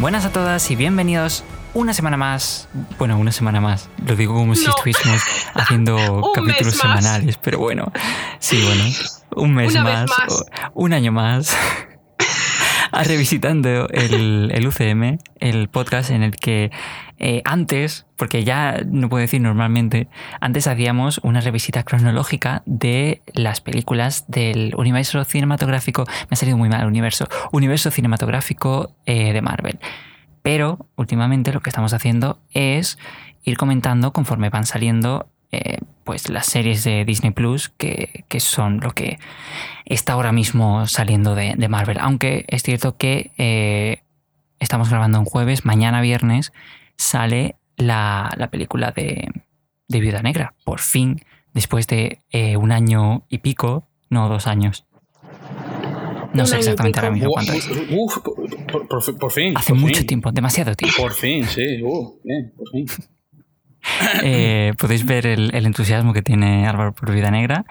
Buenas a todas y bienvenidos una semana más. Bueno, una semana más. Lo digo como si No. estuviésemos haciendo capítulos semanales, pero bueno. Sí, bueno. Un mes Una más, más. un año más. a revisitando el, el UCM, el podcast en el que eh, antes, porque ya no puedo decir normalmente, antes hacíamos una revisita cronológica de las películas del universo cinematográfico, me ha salido muy mal, universo, universo cinematográfico eh, de Marvel. Pero últimamente lo que estamos haciendo es ir comentando conforme van saliendo eh, pues las series de Disney Plus que, que son lo que está ahora mismo saliendo de, de Marvel. Aunque es cierto que estamos grabando un jueves, mañana viernes sale la, la película de, de Viuda Negra. Por fin, después de eh, un año y pico, no dos años. No sé exactamente ahora mismo cuánto es. Uf, por, por- por- por fin. Hace por mucho fin. tiempo, demasiado tiempo. Por fin, sí. Uh, bien, por fin. Eh, podéis ver el, el entusiasmo que tiene Álvaro por Vida Negra.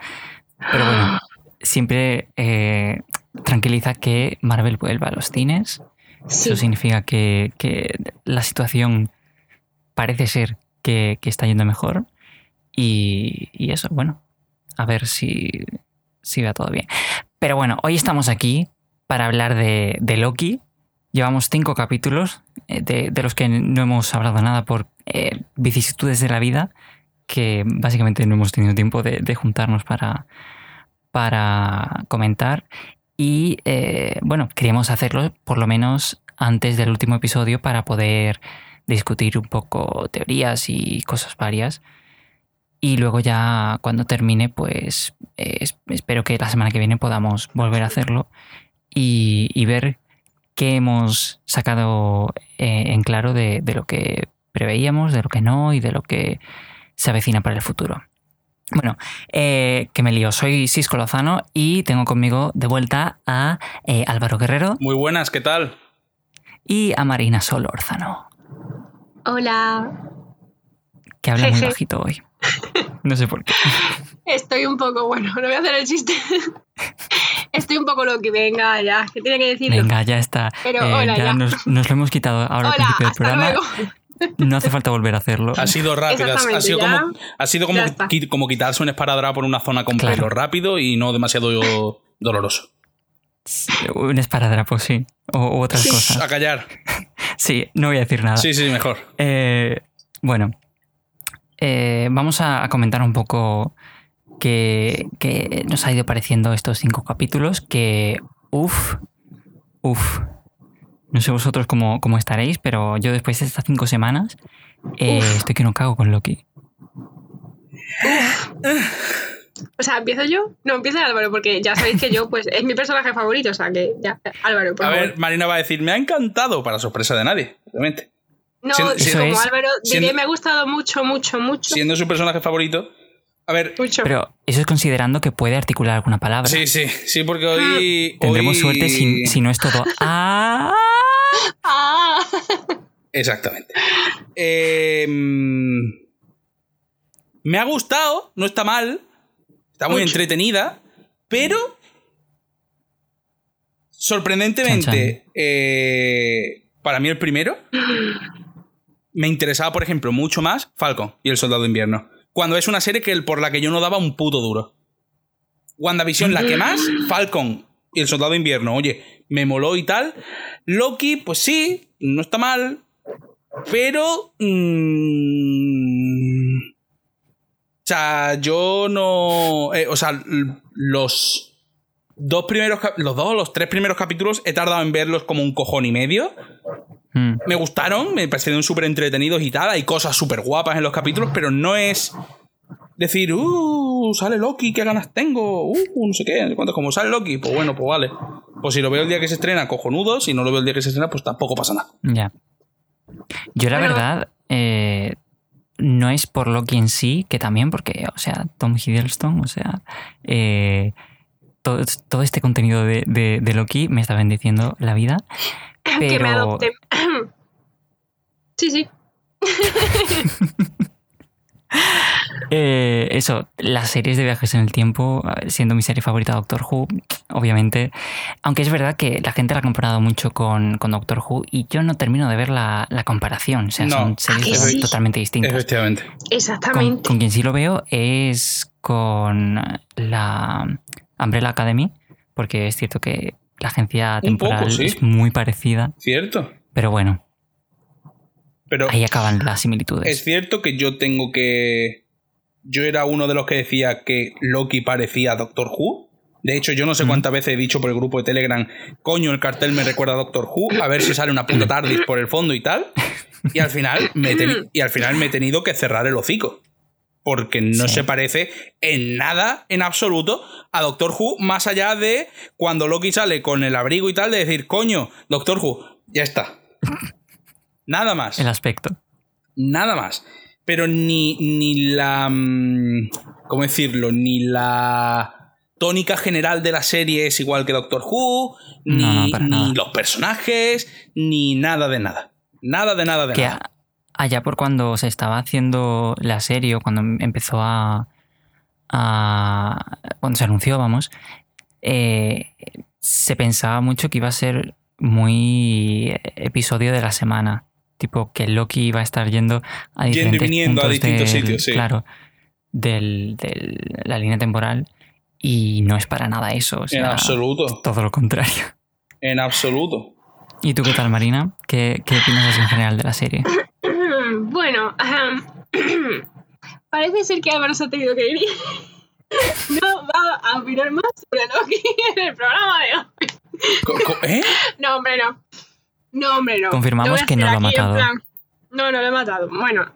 Pero bueno, siempre eh, tranquiliza que Marvel vuelva a los cines. Sí. Eso significa que, que la situación parece ser que, está yendo mejor. Y, eso, bueno, a ver si, si va todo bien. Pero bueno, hoy estamos aquí para hablar de, de Loki. Llevamos cinco capítulos eh, de, los que no hemos hablado nada por eh, vicisitudes de la vida, que básicamente no hemos tenido tiempo de, de juntarnos para, para comentar. Y eh, bueno, queríamos hacerlo por lo menos antes del último episodio para poder discutir un poco teorías y cosas varias. Y luego ya cuando termine, pues eh, es- espero que la semana que viene podamos volver a hacerlo y, y ver qué hemos sacado eh, en claro de, de lo que preveíamos, de lo que no y de lo que se avecina para el futuro. Bueno, eh, que me lío. Soy Cisco Lozano y tengo conmigo de vuelta a eh, Álvaro Guerrero Muy buenas, ¿qué tal? y a Marina Solórzano, Hola. que habla muy bajito hoy. No sé por qué. Estoy un poco, bueno, no voy a hacer el chiste. Estoy un poco loqui, venga, ya, que tiene que decirlo. Venga, ya está. Pero Eh, hola, ya ya. Nos, nos lo hemos quitado ahora al Hola, principio del hasta programa. luego. No hace falta volver a hacerlo. Ha sido rápido, ha- sido ya. como, ha sido como, como quitarse un esparadrapo por una zona con Claro. pelo rápido y no demasiado doloroso. Un esparadrapo, sí. O, u otras Sí. A cosas. callar. Sí, no voy a decir nada. Sí, sí, mejor. Eh, bueno, eh, vamos a, a comentar un poco qué, qué nos ha ido pareciendo estos cinco capítulos. Que, uff, uff. No sé vosotros cómo, cómo estaréis, pero yo después de estas cinco semanas eh, estoy que no cago con Loki. O sea, ¿empiezo yo? No, empieza Álvaro, porque ya sabéis que yo, pues, es mi personaje favorito, o sea, que ya, Álvaro, por A favor. ver, Marina va a decir, me ha encantado, para sorpresa de nadie, obviamente. No, siendo- sí, Eso como es- Álvaro, diré, siendo- me ha gustado mucho, mucho, mucho, Siendo su personaje favorito. A ver, mucho. Pero eso es considerando que puede articular alguna palabra. sí, sí, sí, porque hoy... Tendremos hoy- suerte si, si no es todo. ¡Ah! ¡Ah! Exactamente. Eh, mm, me ha gustado, no está mal, está muy Mucho. entretenida, pero sorprendentemente, eh, para mí el primero me interesaba, por ejemplo, mucho más Falcon y el Soldado de Invierno. Cuando es una serie que, por la que yo no daba un puto duro. WandaVision, la que más, Falcon y el Soldado de Invierno, oye, me moló y tal. Loki, pues sí, no está mal, pero... mm, sea, yo no... eh, o sea, los dos primeros... Los dos o los tres primeros capítulos he tardado en verlos como un cojón y medio. Mm. Me gustaron, me parecieron súper entretenidos y tal. Hay cosas súper guapas en los capítulos, pero no es decir, uh, sale Loki, qué ganas tengo, uh, no sé qué, no sé cuánto. Como sale Loki, pues bueno, pues vale. Pues si lo veo el día que se estrena, cojonudo. Si no lo veo el día que se estrena, pues tampoco pasa nada. Ya. Yo la Bueno. verdad, eh, no es por Loki en sí, que también, porque, o sea, Tom Hiddleston, o sea, eh, todo, todo este contenido de, de- de Loki me está bendiciendo la vida. que me Pero adopten. sí, sí. Eh, eso, las series de viajes en el tiempo, siendo mi serie favorita Doctor Who, obviamente. Aunque es verdad que la gente la ha comparado mucho con, Doctor Who y yo no termino de ver la, comparación. O sea, son series totalmente distintas. Efectivamente. Exactamente. Con, quien sí lo veo es con la Umbrella Academy, porque es cierto que la agencia temporal es muy parecida. Cierto. Pero bueno. Pero ahí acaban las similitudes. Es cierto que yo tengo que yo era uno de los que decía que Loki parecía a Doctor Who. De hecho, yo no sé cuántas veces he dicho por el grupo de Telegram, coño, el cartel me recuerda a Doctor Who, a ver si sale una puta TARDIS por el fondo y tal. Y al final me, y al final me he tenido que cerrar el hocico. Porque no se parece en nada, en absoluto, a Doctor Who, más allá de cuando Loki sale con el abrigo y tal, de decir, coño, Doctor Who, ya está. Nada más. El aspecto. Nada más pero ni, ni la... Mm, ¿Cómo decirlo? Ni la tónica general de la serie es igual que Doctor Who, ni, los personajes, ni nada de nada. Nada de nada de nada. Allá por cuando se estaba haciendo la serie o cuando empezó a... a cuando se anunció, vamos, eh, se pensaba mucho que iba a ser muy episodio de la semana tipo que Loki iba a estar yendo a diferentes puntos a distintos sitios, sí. Claro, de la línea temporal y no es para nada eso. en absoluto. Todo lo contrario. En absoluto. ¿Y tú qué tal, Marina? ¿Qué, qué opinas en general de la serie? Bueno, parece ser que Álvaro se ha tenido que ir. no va a opinar más sobre Loki en el programa de hoy. ¿Eh? No, hombre, no. No, hombre, no. Confirmamos que no lo ha matado. no, no lo he matado. Bueno.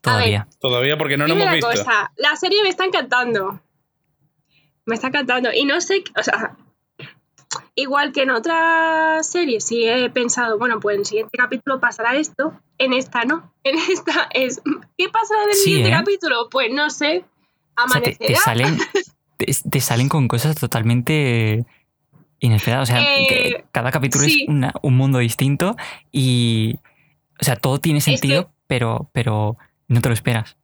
Todavía. Todavía porque no lo hemos visto. Cosa, la serie me está encantando. Me está encantando. Y no sé, o sea, igual que en otras series, sí he pensado, bueno, pues en el siguiente capítulo pasará esto. En esta no. En esta es, ¿qué pasará en el siguiente ¿eh? capítulo? Pues no sé. Amanecerá. te, salen, te, salen con cosas totalmente inesperado. O sea, eh, cada capítulo es un mundo distinto y. O sea, todo tiene sentido, pero, pero no te lo esperas.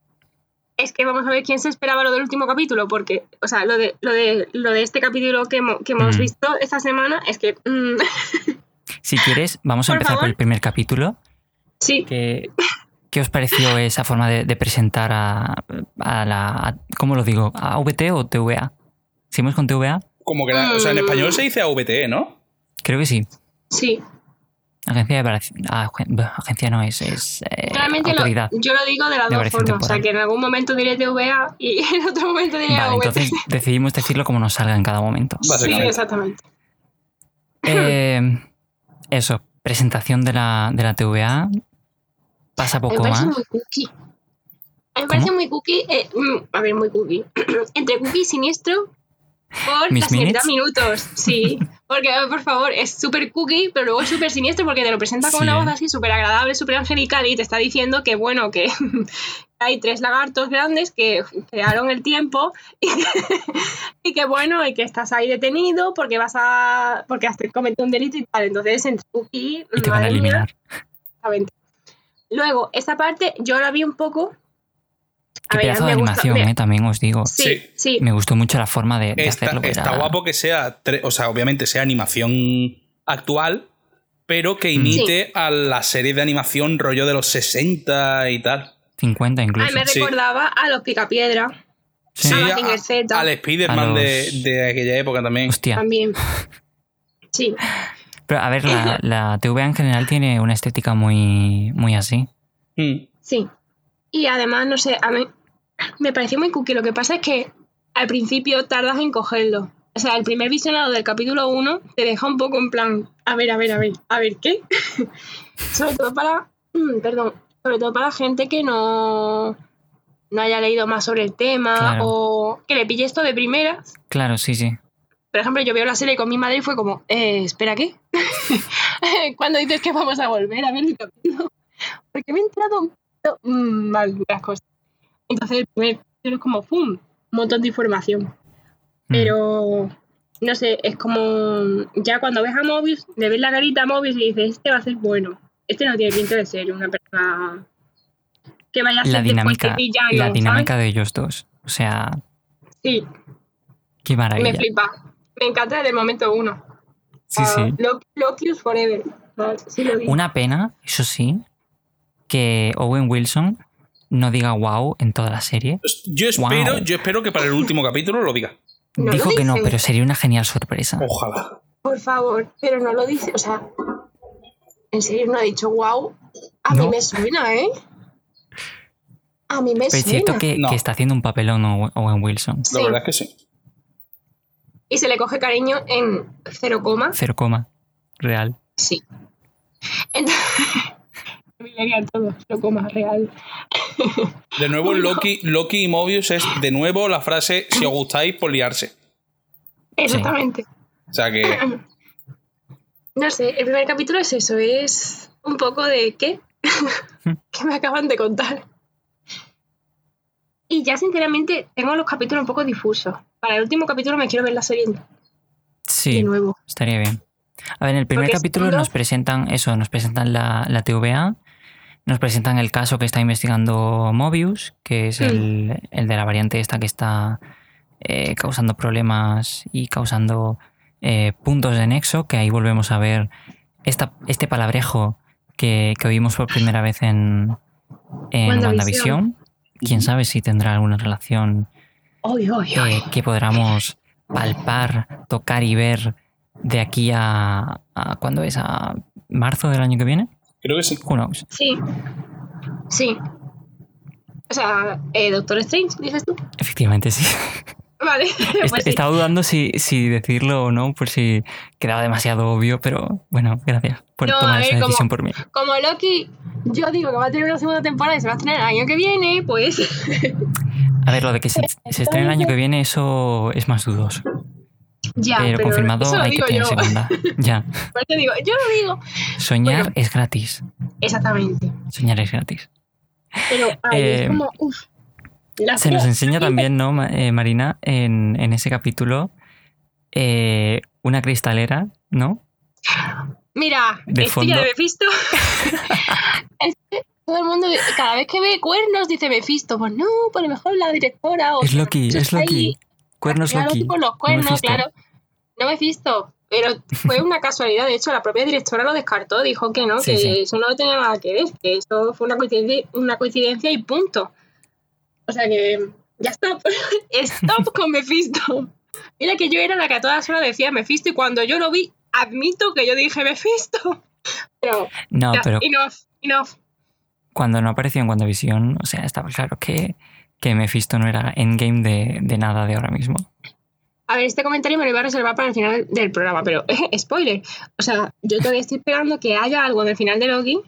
Es que vamos a ver quién se esperaba lo del último capítulo, porque, o sea, lo de, lo de, lo de este capítulo que, hemos mm. visto esta semana es que. Mm. Si quieres, vamos a empezar por el primer capítulo. Sí. ¿Qué os pareció esa forma de, presentar a, la. ¿Cómo lo digo? ¿A VT o TVA? ¿Seguimos con TVA? Como que o sea, en español se dice AVTE, ¿no? Creo que sí. Sí. Agencia de ah, agencia no es, es eh, autoridad. yo lo digo de las dos formas, o sea que en algún momento diré TVA y en otro momento diré vale, Entonces decidimos decirlo como nos salga en cada momento. Sí, exactamente. Eh, eso, presentación de la, de la TVA. Pasa poco Me parece muy cookie. Me parece muy cookie. Eh, mm, a ver, muy cookie. Entre cookie y siniestro, por ¿Mis 30 minutos, sí. Porque, por favor, es súper cookie, pero luego es súper siniestro porque te lo presenta con una voz así súper agradable, súper angelical y te está diciendo que, bueno, que hay tres lagartos grandes que crearon el tiempo y que, bueno, y que estás ahí detenido porque vas a. porque has cometido un delito y tal. Entonces, entre cookie. Y te van a eliminar. Luego, esta parte yo la vi un poco Qué pedazo de animación, eh, también os digo. Sí, sí. Me gustó mucho la forma de, hacerlo. Está guapo que sea, o sea, obviamente sea animación actual, pero que imite a la serie de animación rollo de los 60 y tal. 50 incluso. Ay, me recordaba a los Picapiedra. Sí, a, al Spider-Man de, aquella época también. Hostia. También. Sí. Pero a ver, la, la TVA en general tiene una estética muy, muy así. Hmm. Sí. Y además, no sé, a mí me pareció muy cookie. Lo que pasa es que al principio tardas en cogerlo. O sea, el primer visionado del capítulo 1 te deja un poco en plan, a ver, a ver, a ver, a ver, ¿qué? sobre todo para, mm, perdón, sobre todo para gente que no, no haya leído más sobre el tema o que le pille esto de primera. Claro, sí, sí. Por ejemplo, yo veo la serie con mi madre y fue como, eh, espera, ¿qué? Cuando dices que vamos a volver a ver el capítulo. Porque me he entrado mm, mal las cosas. Entonces, el primer es como, ¡pum! Un montón de información. Mm. Pero, no sé, es como, ya cuando ves a Mobius, le ves la carita a Mobius y dices, este va a ser bueno. Este no tiene pinta de ser una persona que vaya a ser La dinámica, villano, la ¿sabes? dinámica de ellos dos. O sea, Sí, qué me maravilla. flipa. Me encanta desde el momento uno. Sí, Ah, sí. Forever. Sí, lo vi. Una pena, eso sí, que Owen Wilson no diga wow en toda la serie. Yo espero, Wow. yo espero que para el último capítulo lo diga. No lo Dijo que no, pero sería una genial sorpresa. Ojalá. Por favor, pero no lo dice. O sea, en serio no ha dicho wow. A mí me suena, ¿eh? A mí me Pero es suena. cierto que, No. que está haciendo un papelón Owen Owen Wilson. Sí. La verdad es que sí. Y se le coge cariño en cero coma. Cero coma. Real. Sí. Entonces, todo, cero coma real. De nuevo, Loki, Loki y Mobius es de nuevo la frase si os gustáis por liarse. Exactamente. O sea que. No sé, el primer capítulo es eso, es un poco de ¿qué? ¿Qué me acaban de contar? Y ya sinceramente tengo los capítulos un poco difusos. Para el último capítulo me quiero ver la serie de Sí, nuevo. estaría bien. A ver, en el primer Porque capítulo segundo- nos presentan eso, nos presentan la, la TVA, nos presentan el caso que está investigando Mobius, que es el, el de la variante esta que está eh, causando problemas y causando eh, puntos de nexo, que ahí volvemos a ver esta, este palabrejo que, que oímos por primera vez en, en WandaVision. WandaVision. Quién sabe si tendrá alguna relación eh, que podamos palpar, tocar y ver de aquí a, a ¿cuándo es? ¿A marzo del año que viene? Creo que sí. Who knows? Sí. Sí. O sea, eh, Doctor Strange, dices tú. Efectivamente, sí. Vale. Est- pues sí. Estaba dudando si, si decirlo o no, por si quedaba demasiado obvio, pero bueno, gracias por No, tomar ver, esa como- decisión por mí. Como Loki, yo digo que va a tener una segunda temporada y se va a estrenar el año que viene, pues. A ver, lo de que se, se estrene el año que viene, eso es más dudoso. Ya, pero, confirmado eso lo hay que tener yo. segunda. Ya. Por eso digo, yo lo digo. Soñar Bueno. es gratis. Exactamente. Soñar es gratis. Pero ay, Eh, es como, uff. Se nos enseña también, ¿no, eh, Marina, en, en ese capítulo, eh, una cristalera, ¿no? Mira, de fondo. de Mephisto. es que todo el mundo, cada vez que ve cuernos, dice Mephisto. Pues no, por lo mejor la directora. O Es Loki, es Loki. ahí, Cuernos claro, Loki. por los no cuernos, claro. No Mephisto. Pero fue una casualidad, de hecho, la propia directora lo descartó, dijo que no, Sí, que sí. eso no tenía nada que ver, que eso fue una coincidencia, una coincidencia y punto. O sea que, ya está. Stop con Mephisto. Mira que yo era la que a todas horas decía Mephisto y cuando yo lo vi, admito que yo dije Mephisto. Pero, No, ya, pero enough, enough. cuando no apareció en WandaVision, o sea, estaba claro que, que Mephisto no era endgame de, de nada de ahora mismo. A ver, este comentario me lo iba a reservar para el final del programa, pero spoiler. O sea, yo todavía estoy esperando que haya algo en el final de Loki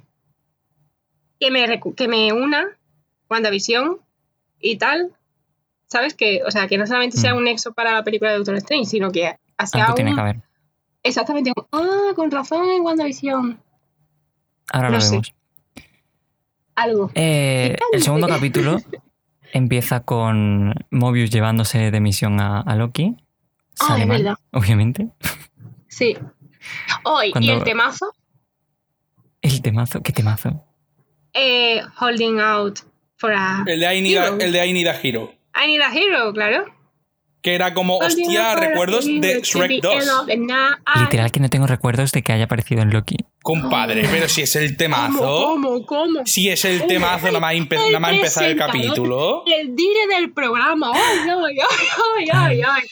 que me, que me una WandaVision y tal. ¿Sabes? Que, o sea, que no solamente sea Mm. un nexo para la película de Doctor Strange, sino que sea Algo tiene un- que haber. Exactamente. Ah, con razón en WandaVision. Ahora no lo sé. vemos. Algo. Eh, el segundo capítulo empieza con Mobius llevándose de misión a, a Loki. Ah, Sale es mal, verdad. obviamente. Sí. Hoy, ¿y el temazo? El temazo, ¿qué temazo? Eh, holding out for a... El de I Need a, Hero. el de I Need a Hero. I need a hero, claro. Que era como, Holding hostia, a recuerdos de Shrek the 2. end of the night. Literal que no tengo recuerdos de que haya aparecido en Loki. Compadre, pero si es el temazo. ¿Cómo, cómo, cómo? Si es el temazo, nada más, empe- nada más empezar el capítulo. El dire del programa. Ay, ay, ay, ay, ay,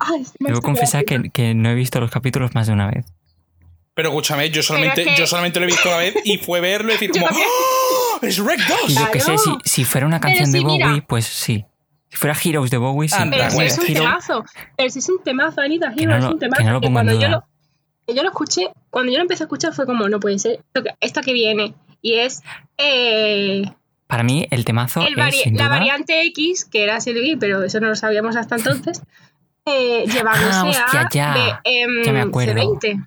ay. Debo confesar que, que no he visto los capítulos más de una vez. Pero escúchame, yo solamente, que- yo solamente lo he visto una vez y fue verlo y decir Yo como. ¡Oh! ¡Es Rec Y 2! yo qué sé, si, si fuera una canción de sí, Bowie, mira. pues sí. Si fuera Heroes de Bowie, sí. Pero si bueno. es un Hero- temazo. Pero si es un temazo, Anita Que Hero no es lo- un temazo. que no lo pongo en cuando yo duda. lo, que yo lo escuché, cuando yo lo empecé a escuchar fue como, no puede ser. Esto que, esto que viene. Y es eh, Para mí, el temazo el es sin la duda. variante X, que era Sylvie, pero eso no lo sabíamos hasta entonces, eh, llevándose Ah, hostia, a ya. de, em, Ya me acuerdo. C20.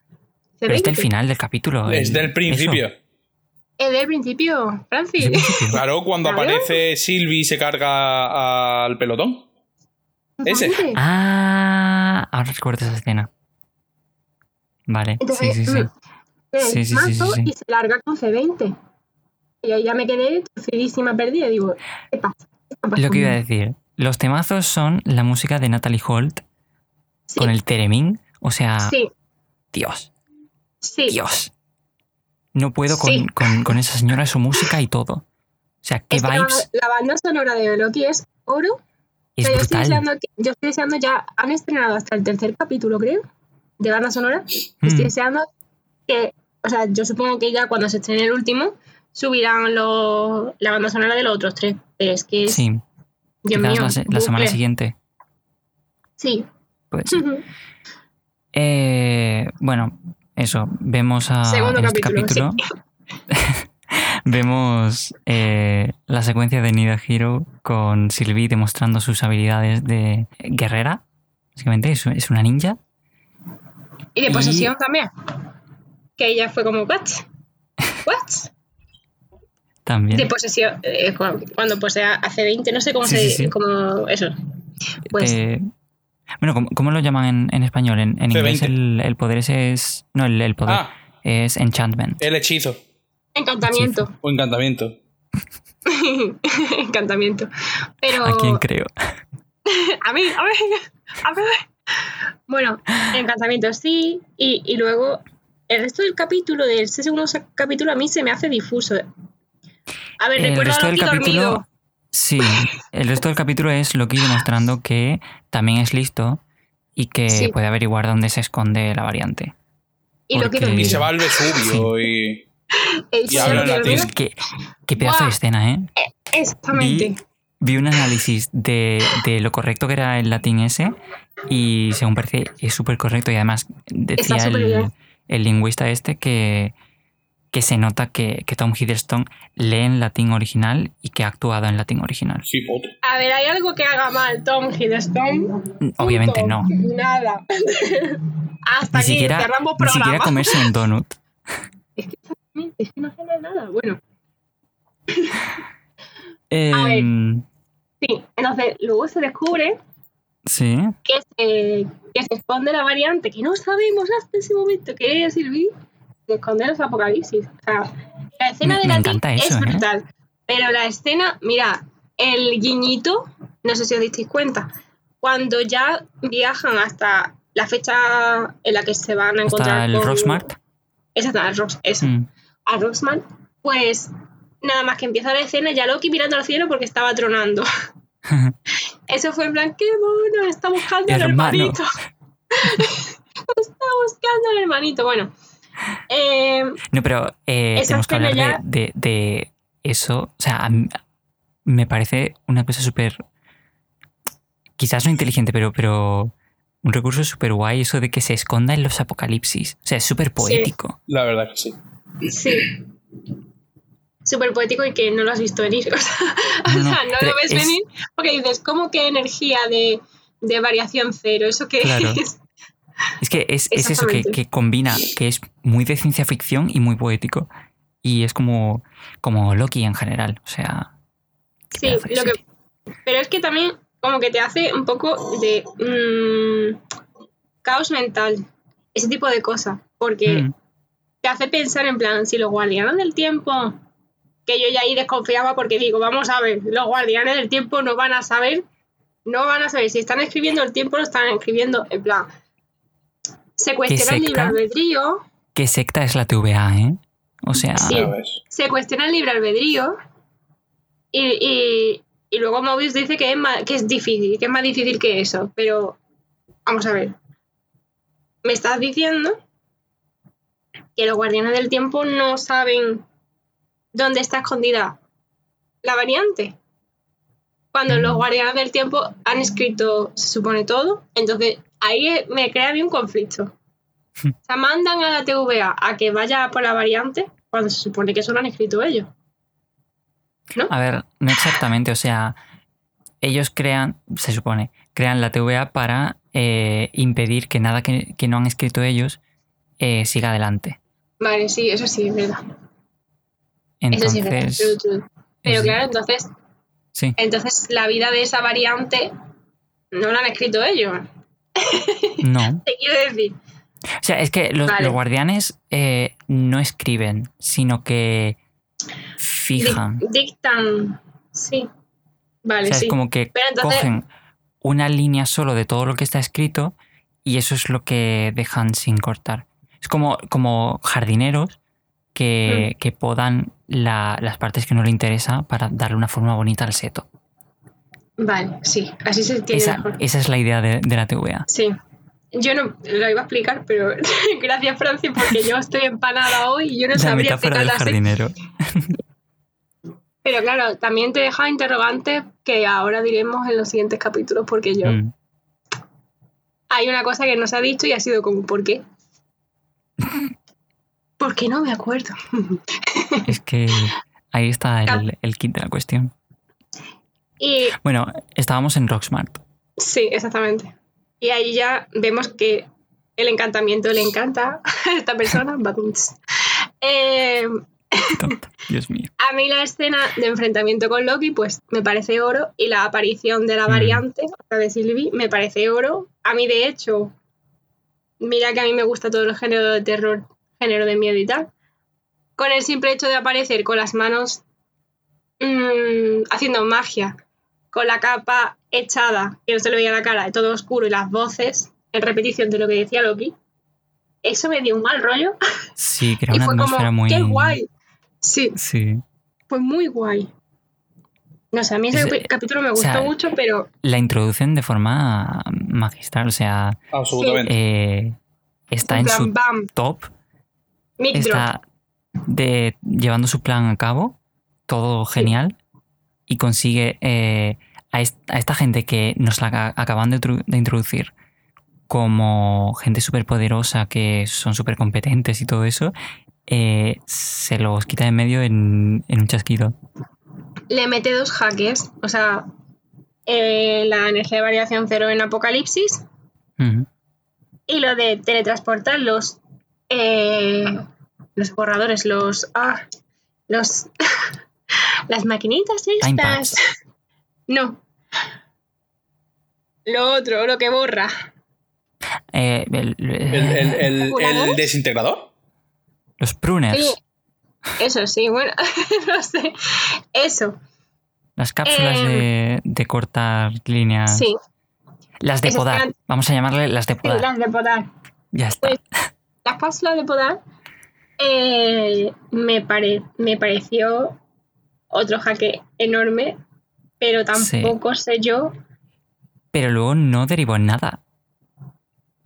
Pero es del C20. final del capítulo. Es el- del principio. eso. Es del principio, Francis. Es del principio. Claro, cuando Claro. aparece Sylvie y se carga al pelotón. Ese. Ah, ahora recuerdo esa escena. Vale, sí, Entonces, sí, sí. el Sí, sí, sí, sí, sí. y se larga con C20. Y ahí ya me quedé torcidísima perdida. Digo, ¿qué pasa? Lo que iba a decir, los temazos son la música de Natalie Holt con el Teremín. O sea, Sí, Dios, sí. Dios. No puedo con, Sí. con- con esa señora, su música y todo. O sea, qué Es la, vibes. la banda sonora de Loki es oro. Es O sea, yo, estoy deseando que- yo estoy deseando ya, han estrenado hasta el tercer capítulo, creo, de banda sonora. Mm. Estoy deseando que, o sea, yo supongo que ya cuando se estrene el último, subirán los- la banda sonora de los otros tres. Pero es que es, Sí, Dios quizás mío, la, se- la semana siguiente. Sí. Pues, eh, bueno, eso, vemos a Segundo en este capítulo, capítulo. vemos eh, la secuencia de Nida Hero con Sylvie demostrando sus habilidades de guerrera. Básicamente es, una ninja. Y de Y- posesión también. Que ella fue como, ¿what? ¿What? También. De posesión, eh, cu- cuando posea hace 20, no sé cómo Sí, se sí, sí. cómo eso. Pues Eh, bueno, ¿cómo, cómo lo llaman en, en español? En, en inglés C20. el, el poder ese es... No, el, el poder Ah, es enchantment. el hechizo encantamiento. o encantamiento. encantamiento. Pero ¿A quién creo? a mí, a ver, a ver. Bueno, encantamiento sí. Y, y luego el resto del capítulo, de ese segundo capítulo, a mí se me hace difuso. A ver, El recuerdo a resto del Loki capítulo... dormido. Sí, el resto del capítulo es Loki demostrando que también es listo y que Sí. puede averiguar dónde se esconde la variante. Y Loki porque- Y dormido. se va al Vesubio y. Eh, y sí, habla Loki latín. Es que, qué pedazo de escena, ¿eh? Exactamente. Vi, vi un análisis de, de lo correcto que era el latín ese y según parece es súper correcto y además decía el, el lingüista este que, que se nota que, que Tom Hiddleston lee en latín original y que ha actuado en latín original. A ver, ¿hay algo que haga mal Tom Hiddleston? Obviamente Punto. no. Nada. Hasta Ni aquí siquiera, cerramos ni siquiera comerse un donut. Es que exactamente, es que no hace nada. Bueno, Em, sí. Entonces, luego se descubre sí. que se, que se esconde la variante que no sabemos hasta ese momento que es Sylvie. Se esconde los apocalipsis. O sea, la escena Me- de la eso, es ¿eh? brutal. Pero la escena, mira, el guiñito, no sé si os disteis cuenta, cuando ya viajan hasta la fecha en la que se van a encontrar Hasta el con- Roxmart. Exacto, al Rox, eso. Mm. a Roxman, pues nada más que empieza la escena, ya Loki mirando al cielo porque estaba tronando. Eso fue en plan, qué mono, está buscando al hermanito. está buscando al hermanito. Bueno, eh, No, pero eh, tenemos que hablar de, de- de eso. O sea, a mí- me parece una cosa súper. Quizás no inteligente, pero, pero un recurso súper guay eso de que se esconda en los apocalipsis. O sea, es súper poético. La verdad que sí. sí. Súper poético y que no lo has visto venir. O sea, No, sea, lo ves es- venir porque dices, ¿cómo que energía de, de variación cero? ¿Eso qué Claro. es? Es que es, es eso que, combina, que es muy de ciencia ficción y muy poético. Y es como, como Loki en general. O sea. Sí, lo que, pero es que también como que te hace un poco de mm, caos mental, ese tipo de cosas, porque Mm. te hace pensar en plan, si los guardianes del tiempo, que yo ya ahí desconfiaba porque digo, vamos a ver, los guardianes del tiempo no van a saber, no van a saber si están escribiendo el tiempo, lo están escribiendo en plan, se cuestiona el libre albedrío, Qué secta es la TVA, ¿eh? O sea. Sí. Se cuestiona el libre albedrío y, y- y luego Mobius dice que es, más, que es difícil, que es más difícil que eso. Pero, vamos a ver. Me estás diciendo que los guardianes del tiempo no saben dónde está escondida la variante. Cuando los guardianes del tiempo han escrito, se supone todo, entonces ahí me crea a mí un conflicto. O sea, mandan a la TVA a que vaya por la variante cuando se supone que eso lo han escrito ellos. A ver, no exactamente. O sea, ellos crean, se supone, crean la TVA para eh, impedir que nada que, que no han escrito ellos eh, siga adelante. Vale, sí, eso sí, es verdad. eso sí es verdad. Entonces. Pero claro, entonces, sí. entonces la vida de esa variante no la han escrito ellos. No. Te quiero decir. O sea, es que los, Vale. los guardianes eh, no escriben, sino que fija. dictan. Sí. Vale, o sea, sí. es como que cogen una línea solo de todo lo que está escrito y eso es lo que dejan sin cortar. Es como, como jardineros que, Mm. que podan la- las partes que no le interesa para darle una forma bonita al seto. Vale, sí. Así se entiende Esa, mejor. esa es la idea de, de la TVA. Sí. Yo no lo iba a explicar, pero gracias, Francis, porque yo estoy empanada hoy y yo no La sabría metáfora del jardinero. Pero claro, también te deja interrogantes que ahora diremos en los siguientes capítulos, porque yo. Mm. Hay una cosa que no se ha dicho y ha sido como, ¿por qué? Porque no me acuerdo. Es que ahí está el, el kit de la cuestión. Y Bueno, estábamos en Rocksmart. sí, exactamente. Y ahí ya vemos que el encantamiento le encanta a esta persona. Eh, Dios mío. A mí la escena de enfrentamiento con Loki, pues me parece oro. Y la aparición de la Mm. variante, o sea, de Sylvie, me parece oro. A mí, de hecho, mira que a mí me gusta todo el género de terror, género de miedo y tal. Con el simple hecho de aparecer con las manos mm, haciendo magia, con la capa echada, que no se le veía la cara, todo oscuro y las voces, en repetición de lo que decía Loki, eso me dio un mal rollo. Sí, que era y una fue atmósfera como, muy. ¡qué guay! Sí, Sí. fue muy guay. No sé, a mí ese Es- capítulo me o gustó sea, mucho, pero La introducen de forma magistral. O sea, Absolutamente. eh, está en plan, su bam, top. mic. Está de, llevando su plan a cabo. Todo genial. Y consigue eh, a, est- a esta gente que nos la aca- acaban de, introducir como gente súper poderosa, que son súper competentes y todo eso, eh, se los quita de medio en, en un chasquido. Le mete dos jaques, o sea, eh, la energía de variación cero en Apocalipsis y lo de teletransportar los, eh, los borradores, los... ah, los... las maquinitas estas. No. Lo otro, lo que borra. Eh, el- ¿El, el, el- el ¿Voladores? desintegrador? los pruners, Sí. Eso sí, bueno, no sé. Eso, las cápsulas Em, de, de cortar líneas. sí. Las de Esas podar. eran- Vamos a llamarle las de Sí, podar. las de podar. Ya está. Pues, las cápsulas de podar eh, me, pare- me pareció otro jaque enorme, pero Sí. tampoco sé yo. Pero luego no derivó en nada.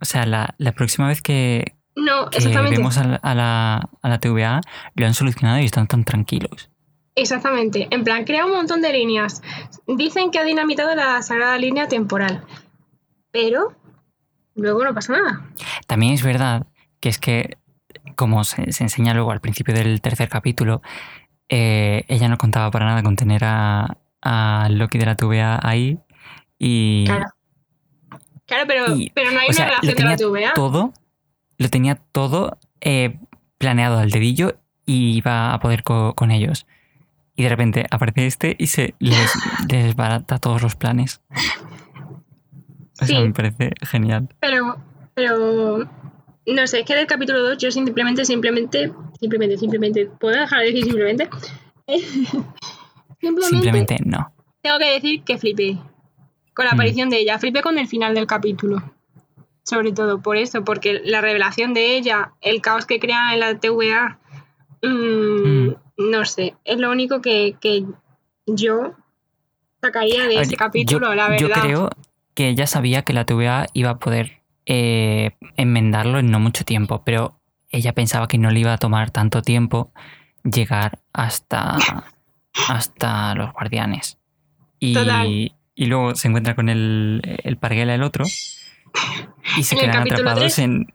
O sea, la, la próxima vez que, No, que exactamente. vemos a la, a, la, a la TVA, lo han solucionado y están tan tranquilos. Exactamente. En plan, crea un montón de líneas. Dicen que ha dinamitado la sagrada línea temporal. Pero luego no pasa nada. También es verdad que es que, como se, se enseña luego al principio del tercer capítulo, eh, ella no contaba para nada con tener a, a Loki de la TVA ahí. Y, Claro. Claro, pero, Y, pero no hay sea, una relación de la TVA. todo, lo tenía todo eh, planeado al dedillo y iba a poder co- con ellos. Y de repente aparece este y se les, les desbarata todos los planes. O sea, Sí. me parece genial. Pero, pero, no sé, es que del capítulo 2 yo simplemente, simplemente, simplemente, simplemente, ¿puedo dejar de decir simplemente? simplemente, Simplemente no. tengo que decir que flipé con la Mm. aparición de ella, flipé con el final del capítulo. Sobre todo por eso, porque la revelación de ella, el caos que crea en la TVA, mm, Mm. no sé, es lo único que, que yo sacaría de ese capítulo, yo, la verdad. yo creo que ella sabía que la TVA iba a poder eh, enmendarlo en no mucho tiempo, pero ella pensaba que no le iba a tomar tanto tiempo llegar hasta, hasta los guardianes. Y, Total. y luego se encuentra con el, el Parguela, el otro, y se En quedan atrapados en,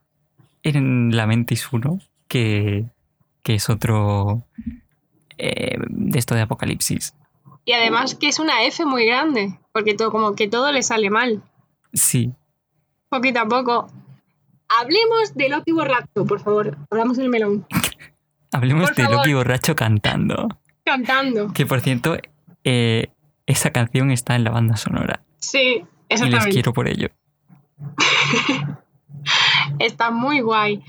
en la Mentis 1, que, que es otro eh, de esto de Apocalipsis. Y además que es una F muy grande, porque todo, como que todo le sale mal, Sí, poquito a poco. Hablemos de Loki borracho, por favor. Hablamos del melón. hablemos Por de favor. Loki borracho cantando. Cantando. Que por cierto, eh, esa canción está en la banda sonora. Sí, Y les quiero por ello. Está muy guay.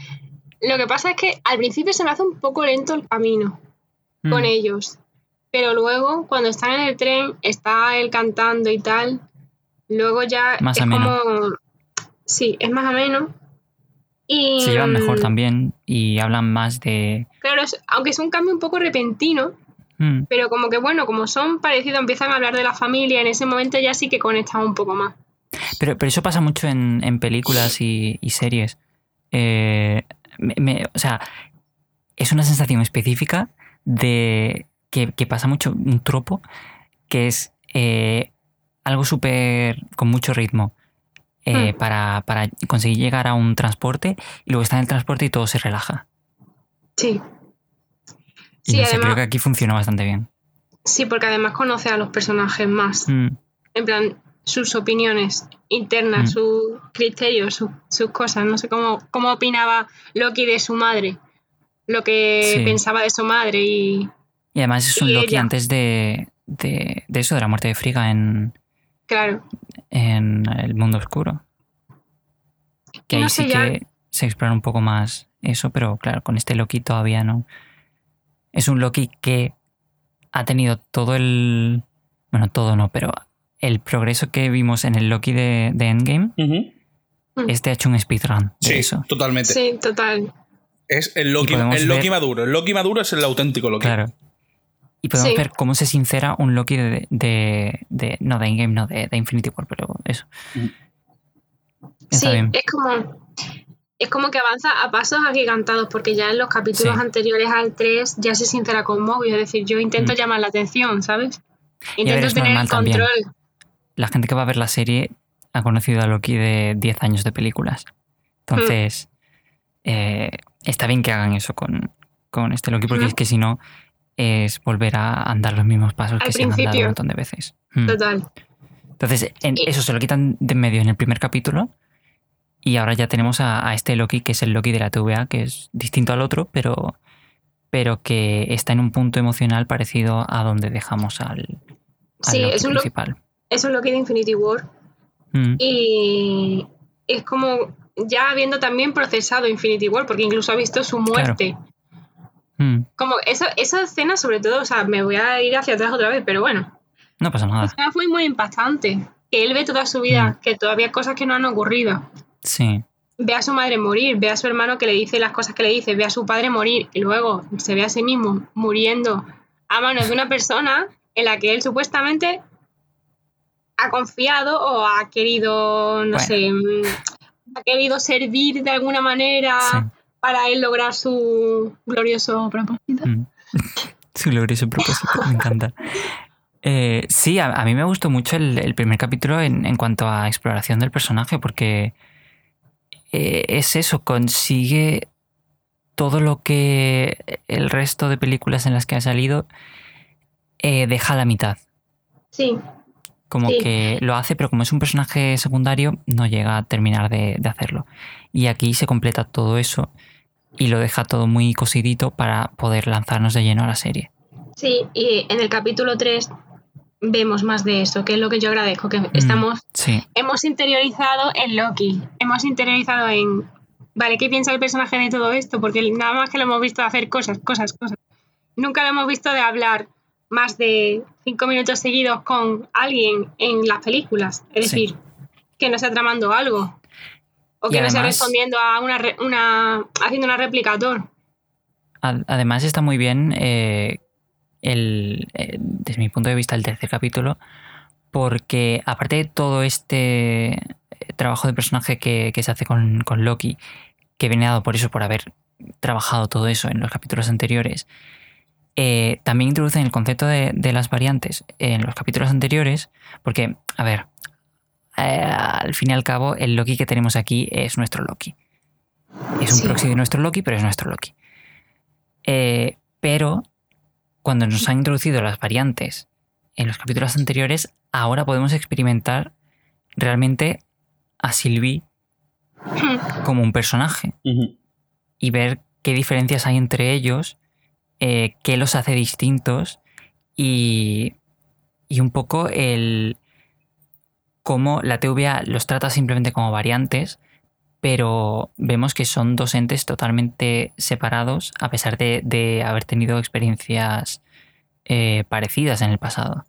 Lo que pasa es que al principio se me hace un poco lento el camino con Mm, ellos. pero luego cuando están en el tren, está él cantando y tal, luego ya Más es ameno. como... Sí, es más o menos. Y, Se llevan mejor también y hablan más de... Claro, aunque es un cambio un poco repentino, Mm, pero como que bueno, como son parecidos, empiezan a hablar de la familia, en ese momento ya sí que conectan un poco más. Pero, pero eso pasa mucho en, en películas y, y series. Eh, me- me- o sea, es una sensación específica de que, que pasa mucho un tropo, que es eh, algo súper con mucho ritmo eh, Hmm. para, para conseguir llegar a un transporte y luego está en el transporte y todo se relaja. Sí. Y Sí, no sé, además, creo que aquí funciona bastante bien. sí, porque además conoce a los personajes más. Mm, En plan, sus opiniones internas, Mm. sus criterios, su- sus cosas. No sé cómo, cómo opinaba Loki de su madre, lo que Sí. pensaba de su madre y, Y además es un Loki ella. antes de, de, de eso, de la muerte de Frigga en, claro, en el mundo oscuro. Que No ahí sé, sí ya- que se explora un poco más eso, pero claro, con este Loki todavía no. Es un Loki que ha tenido todo el. Bueno, todo no, pero el progreso que vimos en el Loki de, de Endgame, Ujú. este ha hecho un speedrun de Sí, eso. totalmente. sí, total. Es el Loki, el Loki ver- maduro. El Loki maduro es el auténtico Loki. Claro. Y podemos Sí. ver cómo se sincera un Loki de. de, de- no, de Endgame, no, de, de Infinity War, pero eso. Está sí, bien. es como es como que avanza a pasos agigantados porque ya en los capítulos Sí. anteriores al 3 ya se sincera con Mobius, es decir, yo intento Mm. llamar la atención, ¿sabes? Ver, Intento es tener el también. control. la gente que va a ver la serie ha conocido a Loki de 10 años de películas. Entonces, eh, está bien que hagan eso con, con este Loki, porque es que si no, es volver a andar los mismos pasos Al que se han andado un montón de veces. Mm. Total. Entonces, en- eso se lo quitan de en medio en el primer capítulo. Y ahora ya tenemos a, a este Loki, que es el Loki de la TVA, que es distinto al otro, pero, pero que está en un punto emocional parecido a donde dejamos al, al Sí, Loki es un, lo- principal. es un Loki de Infinity War. Mm, Y es como ya habiendo también procesado Infinity War, porque incluso ha visto su muerte. mm. Como esa, esa escena, sobre todo, o sea, me voy a ir hacia atrás otra vez, pero bueno. No pasa nada. Esa escena fue muy impactante. Que él ve toda su vida, Mm. que todavía hay cosas que no han ocurrido. Sí. Ve a su madre morir, ve a su hermano que le dice las cosas que le dice, ve a su padre morir y luego se ve a sí mismo muriendo a manos de una persona en la que él supuestamente ha confiado o ha querido, no Bueno. sé, mm, ha querido servir de alguna manera Sí. para él lograr su glorioso propósito. Mm. Su glorioso propósito, me encanta. Eh, sí, a, a mí me gustó mucho el, el primer capítulo en, en cuanto a exploración del personaje, porque eh, es eso, consigue todo lo que el resto de películas en las que ha salido eh, deja a la mitad. Sí, Como Sí. que lo hace, pero como es un personaje secundario, no llega a terminar de, de hacerlo. Y aquí se completa todo eso y lo deja todo muy cosidito para poder lanzarnos de lleno a la serie. sí, y en el capítulo 3 vemos más de eso, que es lo que yo agradezco, que estamos Sí, hemos interiorizado en Loki, hemos interiorizado en, vale, ¿qué piensa el personaje de todo esto? Porque nada más que lo hemos visto hacer cosas, cosas, cosas. Nunca lo hemos visto de hablar más de cinco minutos seguidos con alguien en las películas. Es Sí. decir, que no esté tramando algo. O Y que no además- respondiendo a una, una haciendo una. Ad- Además está muy bien, eh, el, eh, desde mi punto de vista, el tercer capítulo, porque aparte de todo este eh, trabajo de personaje que, que se hace con, con Loki, que viene dado por eso, por haber trabajado todo eso en los capítulos anteriores, eh, también introducen el concepto de, de las variantes en los capítulos anteriores, porque, a ver, eh, al fin y al cabo, el Loki que tenemos aquí es nuestro Loki. Es un Sí. proxy de nuestro Loki, pero es nuestro Loki. Eh, pero cuando nos han introducido las variantes en los capítulos anteriores, ahora podemos experimentar realmente a Sylvie como un personaje y ver qué diferencias hay entre ellos, eh, qué los hace distintos y, y un poco el cómo la TVA los trata simplemente como variantes, pero vemos que son dos entes totalmente separados a pesar de, de haber tenido experiencias eh, parecidas en el pasado.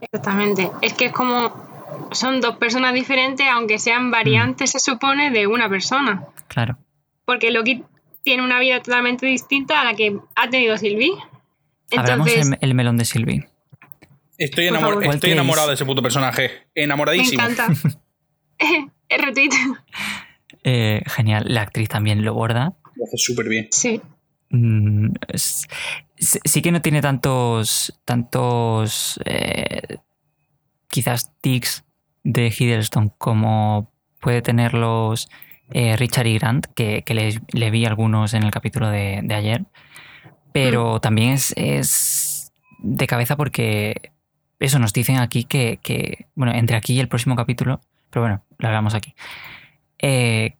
Exactamente. Es que es como son dos personas diferentes, aunque sean variantes, se supone, de una persona. Claro. Porque Loki tiene una vida totalmente distinta a la que ha tenido Sylvie. Hablamos el, melón de Sylvie. Estoy, estoy enamorado de ese puto personaje. Enamoradísimo. Me encanta. retweet. Eh, genial. La actriz también lo borda. Lo hace súper bien. Sí. Mm, sí que no tiene tantos. tantos. Eh, quizás tics de Hiddleston como puede tenerlos eh, Richard y Grant, que, le vi algunos en el capítulo de, ayer. Pero mm. también es, de cabeza porque eso nos dicen aquí que, bueno, entre aquí y el próximo capítulo, pero bueno, lo hablamos aquí, eh,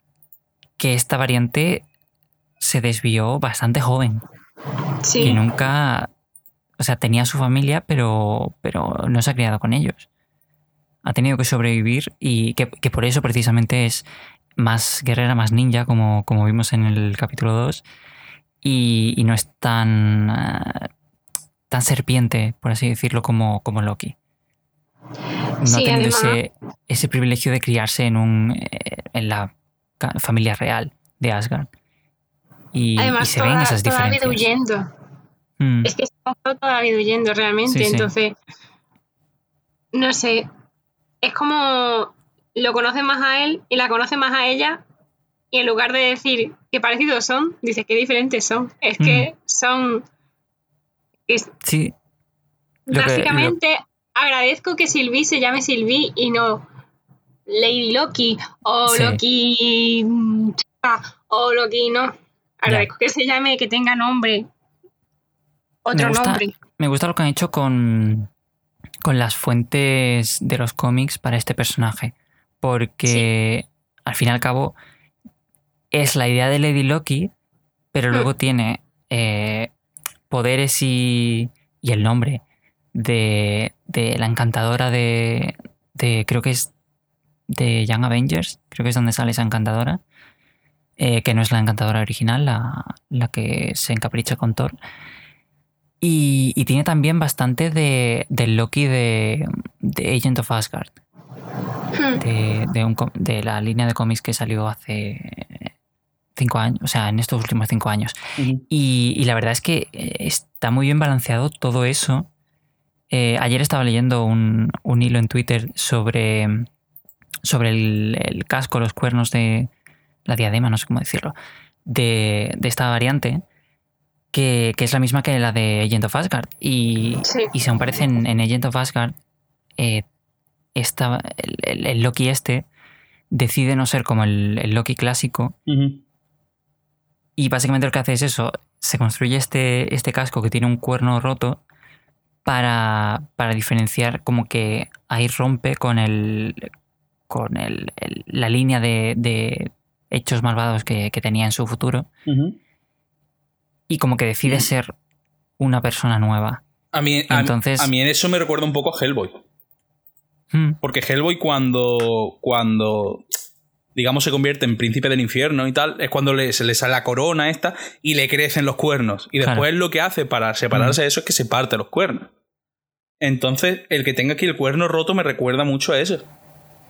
que esta variante se desvió bastante joven. Sí. Que nunca, o sea, tenía su familia, pero, pero no se ha criado con ellos. Ha tenido que sobrevivir y que, que por eso precisamente es más guerrera, más ninja, como, como vimos en el capítulo 2, y, no es tan, eh, tan serpiente, por así decirlo, como, como Loki. No ha tenido ese, privilegio de criarse en, un, eh, en la familia real de Asgard. Y, se ven esas diferencias. Toda huyendo. Mm. Es que estamos toda la vida huyendo realmente, entonces... No sé, es como lo conoce más a él y la conoce más a ella y en lugar de decir qué parecidos son, dice qué diferentes son. Es que son... sí. básicamente agradezco que Sylvie se llame Sylvie y no Lady Loki o Loki o Loki no. Agradezco que se llame, que tenga nombre. Otro nombre. Me gusta lo que han hecho con, con las fuentes de los cómics para este personaje porque al fin y al cabo es la idea de Lady Loki, pero luego hmm. tiene eh, poderes y, y, el nombre de, de la encantadora de, de, creo que es de Young Avengers, creo que es donde sale esa encantadora, eh, que no es la encantadora original, la, la que se encapricha con Thor. Y, y tiene también bastante de, del Loki de, de Agent of Asgard de, la línea de cómics que salió hace cinco años, o sea, en estos últimos cinco años. y, la verdad es que eh, está muy bien balanceado todo eso. Eh, ayer estaba leyendo un, hilo en Twitter sobre, sobre el, casco, los cuernos de la diadema, no sé cómo decirlo, de, esta variante. Que, es la misma que la de Agent of Asgard. Y, y según parece en, en Agent of Asgard, eh, esta, el, Loki este decide no ser como el, Loki clásico. Y básicamente lo que hace es eso, se construye este, este casco que tiene un cuerno roto para, para diferenciar como que ahí rompe con el con el, la línea de, hechos malvados que, tenía en su futuro. Y como que decide ser una persona nueva. A mí, Entonces, a mí en eso me recuerda un poco a Hellboy. Hmm. Porque Hellboy cuando, cuando digamos, se convierte en príncipe del infierno y tal, es cuando se le sale la corona esta y le crecen los cuernos. Y después lo que hace para separarse de eso es que se parte los cuernos. Entonces, el que tenga aquí el cuerno roto me recuerda mucho a eso.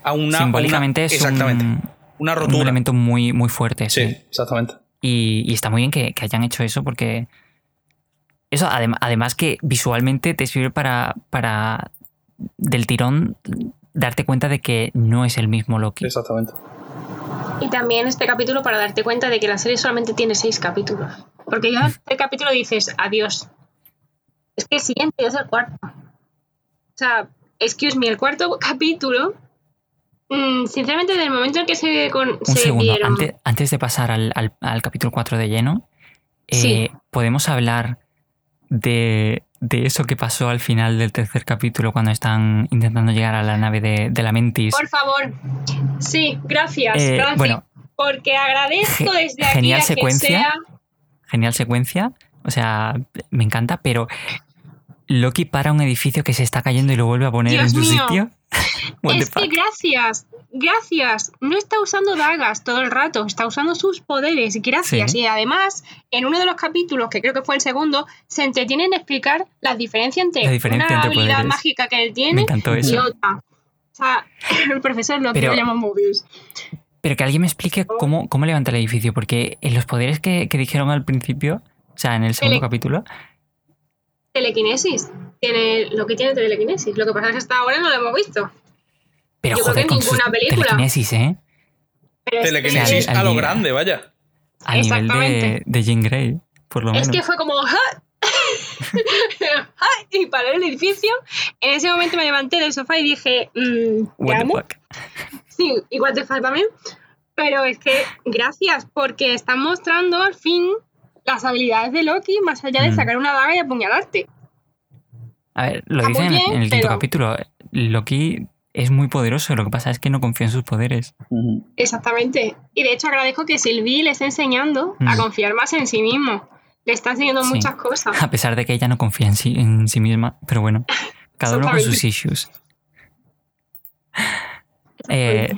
A una. Simbólicamente es exactamente, un, una rotura. un elemento muy, muy fuerte. Sí, exactamente. Y, está muy bien que, hayan hecho eso porque. Eso, además que visualmente te sirve para, para del tirón darte cuenta de que no es el mismo Loki. Exactamente. Y también este capítulo para darte cuenta de que la serie solamente tiene seis capítulos. Porque ya este capítulo dices adiós. Es que el siguiente es el cuarto. O sea, excuse me, el cuarto capítulo. Mm, sinceramente, desde el momento en que se, con, vieron... antes, de pasar al, capítulo 4 de lleno, eh, podemos hablar de de eso que pasó al final del tercer capítulo cuando están intentando llegar a la nave de, la Mentis. Por favor. Sí, gracias. Eh, bueno, porque agradezco desde genial aquí secuencia, Genial secuencia. O sea, me encanta, pero Loki para un edificio que se está cayendo y lo vuelve a poner en su sitio. es que gracias, gracias. No está usando dagas todo el rato, está usando sus poderes. Gracias. Y además, en uno de los capítulos, que creo que fue el segundo, se entretiene en explicar las diferencias entre una habilidad mágica que él tiene y otra. O sea, el profesor lo pero, llama Mobius. Pero que alguien me explique cómo, cómo levanta el edificio, porque en los poderes que, dijeron al principio, o sea, en el segundo capítulo, telequinesis. Tiene lo que tiene telequinesis. Lo que pasa es que hasta ahora no lo hemos visto. Pero Yo joder, creo que ninguna película. Telequinesis, ¿eh? telequinesis a lo grande, vaya. A nivel de, de Jean Grey, por lo menos. Es que fue como. y paró el edificio. En ese momento me levanté del sofá y dije. Mmm, what the fuck? Sí, igual te falta también. Pero es que gracias, porque están mostrando al fin las habilidades de Loki más allá de mm. sacar una daga y apuñalarte. A ver, lo dicen en, el quinto capítulo. Loki es muy poderoso, lo que pasa es que no confía en sus poderes. Exactamente. Y de hecho agradezco que Sylvie le esté enseñando a confiar más en sí mismo. Le está enseñando muchas cosas. A pesar de que ella no confía en sí, en sí misma, pero bueno, cada uno con sus issues. Eh,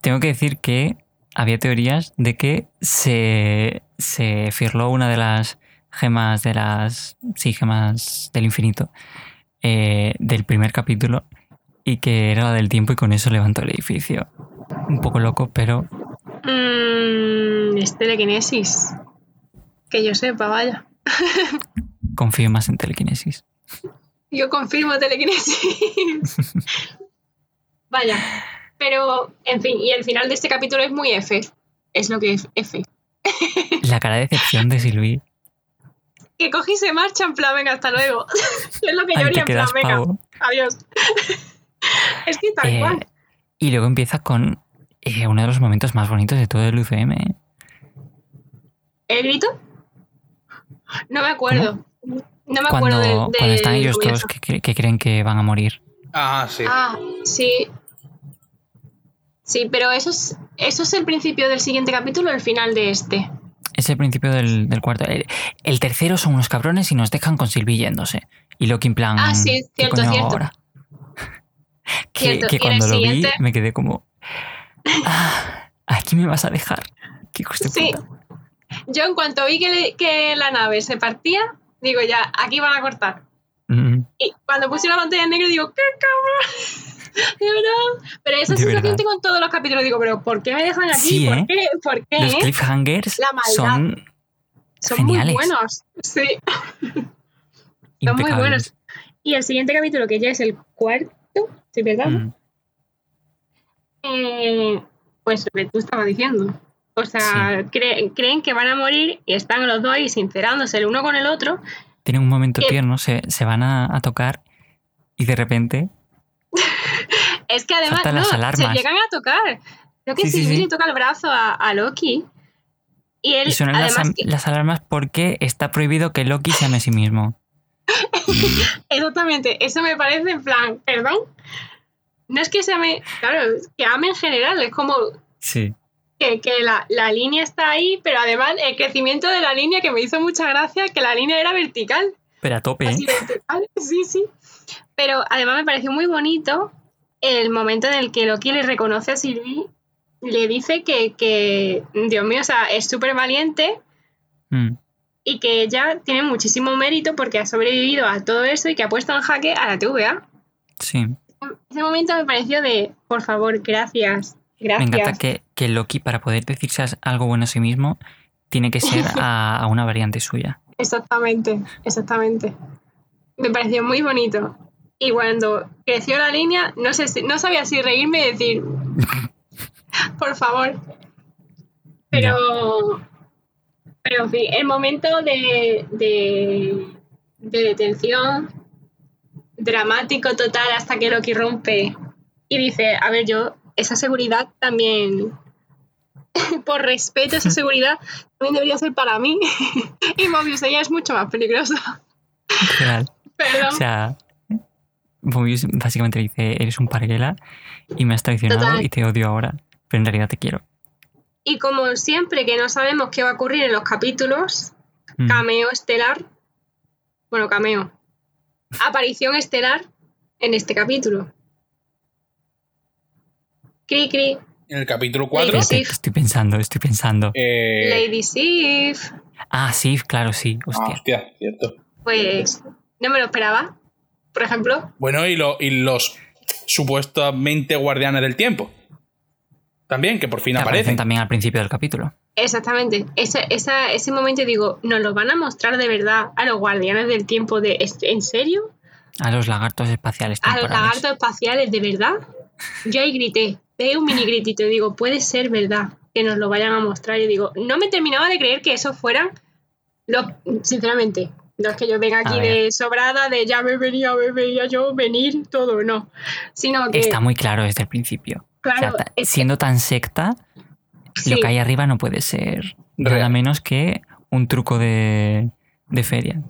tengo que decir que había teorías de que se, se firló una de las gemas de las. Sí, gemas del infinito. Eh, del primer capítulo. Y que era la del tiempo y con eso levantó el edificio. Un poco loco, pero. Mmm. es telequinesis. Que yo sepa, vaya. Confío más en telequinesis. Yo confirmo telequinesis. vaya. Pero, en fin, y el final de este capítulo es muy F. Es lo que es F. La cara de decepción de Silvi. Que cogí y se marcha en plan, venga, hasta luego. es lo que yo haría en plan, venga, adiós. es que tal eh, Y luego empieza con eh, uno de los momentos más bonitos de todo el UCM. ¿El grito? No me acuerdo. No me cuando, acuerdo de, Cuando están ellos todos que, que, creen que van a morir. Ah, sí. Ah, sí. Sí, pero eso es, eso es el principio del siguiente capítulo, el final de este. Es el principio del, cuarto. El, tercero son unos cabrones y nos dejan con Silvi yéndose. Y lo que en plan. Ah, sí, cierto, cierto. Ahora? Que, que cuando lo vi me quedé como. Ah, aquí me vas a dejar. Qué sí. Yo en cuanto vi que, que, la nave se partía, digo ya, aquí van a cortar. Y cuando puse la pantalla en negro digo, ¡qué cabrón! de verdad. Pero esa sensación tengo en todos los capítulos. Digo, pero ¿por qué me dejan aquí? ¿Por, ¿eh? qué? ¿Por qué? Los cliffhangers son, son muy buenos. Sí. son muy buenos. Y el siguiente capítulo, que ya es el cuarto, ¿sí verdad? Mm. Eh, pues lo que tú estabas diciendo. O sea, creen que van a morir y están los dos ahí sincerándose el uno con el otro. Tienen un momento tierno, se, se van a, a, tocar y de repente es que además no, se llegan a tocar. Creo que le toca el brazo a, Loki. Y él, suenan las, alarmas porque está prohibido que Loki se ame a sí mismo. Exactamente, eso me parece en plan, perdón. No es que se ame, claro, que ame en general, es como sí. que, la, la, línea está ahí, pero además el crecimiento de la línea que me hizo mucha gracia, que la línea era vertical. Pero a tope. ¿eh? Sí, sí. Pero además me pareció muy bonito el momento en el que Loki le reconoce a Sylvie, le dice que, Dios mío, o sea, es súper valiente mm. Y que ella tiene muchísimo mérito porque ha sobrevivido a todo eso y que ha puesto en jaque a la TVA. Sí. Ese momento me pareció de, por favor, gracias. Gracias. Me encanta que, que Loki, para poder decirse algo bueno a sí mismo, tiene que ser a, a una variante suya. Exactamente, exactamente. Me pareció muy bonito. Y cuando creció la línea, no, sé si, no sabía si reírme y decir, por favor. Pero, pero en fin, el momento de, de, detención dramático total hasta que Loki rompe y dice, a ver, yo esa seguridad también, por respeto a esa seguridad, también debería ser para mí. y Mobius, ella es mucho más peligrosa. Perdón. O sea, básicamente dice, eres un parguela y me has traicionado y te odio ahora, pero en realidad te quiero. Y como siempre que no sabemos qué va a ocurrir en los capítulos, mm. cameo estelar, bueno, cameo, aparición estelar en este capítulo. Cri, cri. En el capítulo 4. Estoy pensando, estoy pensando. Eh, Lady Sif. Ah, Sif, claro, sí. ah, Hostia. hostia, cierto. Pues no me lo esperaba, por ejemplo. Bueno, y, lo- y los supuestamente guardianes del tiempo. También, que por fin Que aparecen aparecen. también al principio del capítulo. Exactamente. Ese, esa- ese momento digo, ¿nos lo van a mostrar de verdad a los guardianes del tiempo de ¿est- ¿en serio? A los lagartos espaciales ¿A los temporales. lagartos espaciales de verdad? Yo ahí grité, pegué un mini gritito y digo, puede ser verdad que nos lo vayan a mostrar. Y digo, no me terminaba de creer que eso fueran los, sinceramente, no es que yo venga aquí de sobrada, de ya me venía, me veía yo venir, todo, no. Sino que, Está muy claro desde el principio. O sea, claro, es siendo tan secta, sí, lo que hay arriba no puede ser nada menos que un truco de, de feria.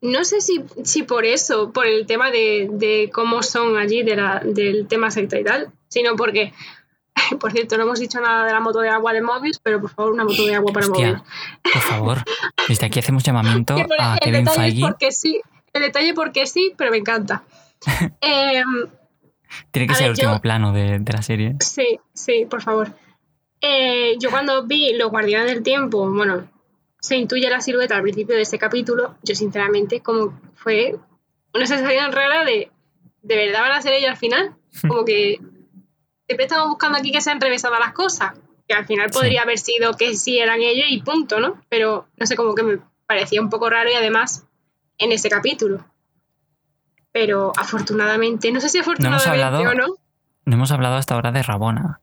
No sé si, si por eso, por el tema de, de cómo son allí, de la- del tema secta y tal, sino porque, por cierto, no hemos dicho nada de la moto de agua de Mobius, pero por favor, una moto de agua para Hostia, Mobius. por favor. Desde aquí hacemos llamamiento a el Kevin detalle Feige. porque sí, el detalle porque sí, pero me encanta. Em, Tiene que a ser el yo- último plano de, de la serie. sí, sí, por favor. Eh, yo cuando vi Los Guardianes del Tiempo, bueno, se intuye la silueta al principio de este capítulo, yo sinceramente como fue una sensación rara de, ¿de verdad van a ser ellos al final? Como que siempre estamos buscando aquí que se han revesado las cosas, que al final Sí. podría haber sido que sí eran ellos y punto, ¿no? Pero no sé, como que me parecía un poco raro y además en ese capítulo. Pero afortunadamente, no sé si afortunadamente hablado- o no, No hemos hablado hasta ahora de Rabona.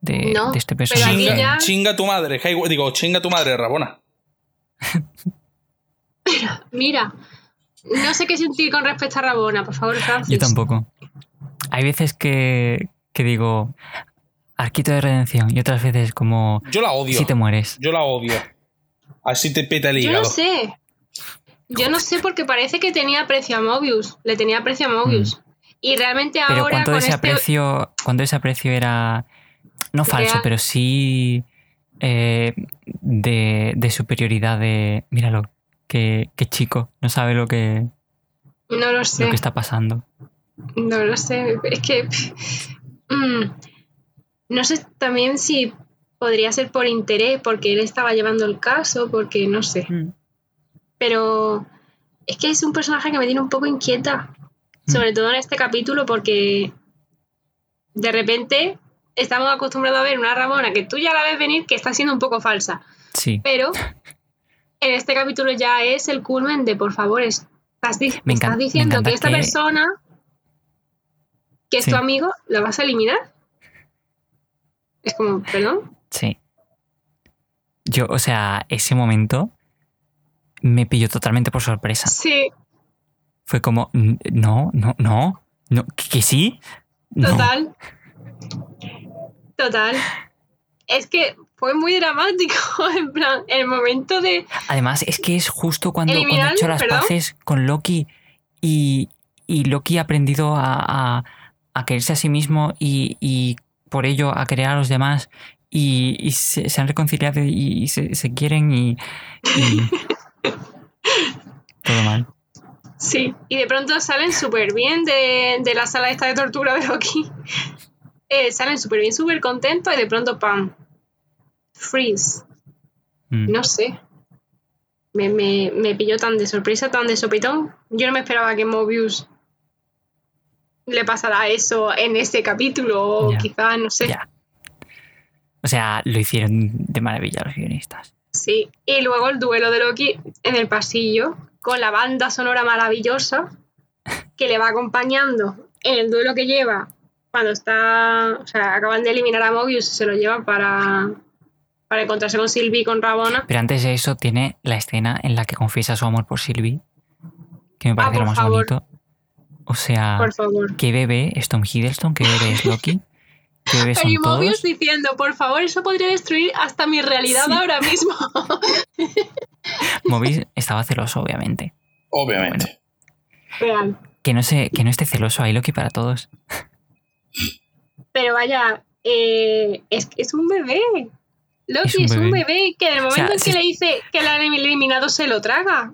De, No, de este personaje. Chinga, ya- chinga tu madre, digo, chinga tu madre, Rabona. Mira, no sé qué sentir con respecto a Rabona, por favor, Francis. Yo tampoco. Hay veces que, que digo arquito de redención y otras veces como Yo la odio. si te mueres. Yo la odio. Así te peta el Yo hígado. no sé. Yo no sé porque parece que tenía aprecio a Mobius. Le tenía aprecio a Mobius. Y realmente Mm. Pero ahora cuando con ese este... aprecio, cuando ese aprecio era no falso, pero sí eh, de, de superioridad de míralo, que, que chico, no sabe lo que, No lo lo sé. que está pasando. No lo sé. Es que... mm, no sé también si podría ser por interés, porque él estaba llevando el caso, porque no sé. Mm. Pero es que es un personaje que me tiene un poco inquieta, Mm. sobre todo en este capítulo, porque de repente estamos acostumbrados a ver una Ramona que tú ya la ves venir que está siendo un poco falsa, Sí, pero en este capítulo ya es el culmen de, por favor, estás, di- Me estás me diciendo que esta que- persona que es Sí. tu amigo, ¿la vas a eliminar? Es como, perdón. sí. Yo, o sea, ese momento me pilló totalmente por sorpresa. Sí, Fue como, "N- no, no, no, no, que, sí. No. Total. Total. Es que fue muy dramático, en plan, el momento de... Además, es que es justo cuando, Eliminar, hecho las perdón. paces con Loki y, y Loki ha aprendido a, a- a quererse a sí mismo y, y por ello a querer a los demás y, y se, se han reconciliado y, se, se quieren y- Todo mal. Sí, y de pronto salen súper bien de, de la sala esta de tortura de Loki. Eh, salen súper bien, súper contentos y de pronto, ¡pam! Freeze. Mm. No sé. Me, me, me pilló tan de sorpresa, tan de sopitón. Yo no me esperaba que Mobius le pasara eso en ese capítulo o quizás, no sé. O sea, lo hicieron de maravilla los guionistas. Sí, y luego el duelo de Loki en el pasillo, con la banda sonora maravillosa que le va acompañando en el duelo que lleva cuando está, o sea, acaban de eliminar a Mobius y se lo llevan para, para encontrarse con Sylvie y con Rabona. Pero antes de eso tiene la escena en la que confiesa su amor por Sylvie, que me parece Ah, lo más favor. bonito. O sea, Por favor. ¿qué bebé es Tom Hiddleston? ¿Qué bebé es Loki? ¿Qué bebé son Y Mobius todos? diciendo, por favor, eso podría destruir hasta mi realidad Sí. ahora mismo. Mobius estaba celoso, obviamente. Obviamente. Real. Que no, se, que no esté celoso, hay Loki para todos. Pero vaya, eh, es que es un bebé. Loki Es es un un bebé. bebé, que en el O sea, momento en que si- le dice que la han eliminado se lo traga.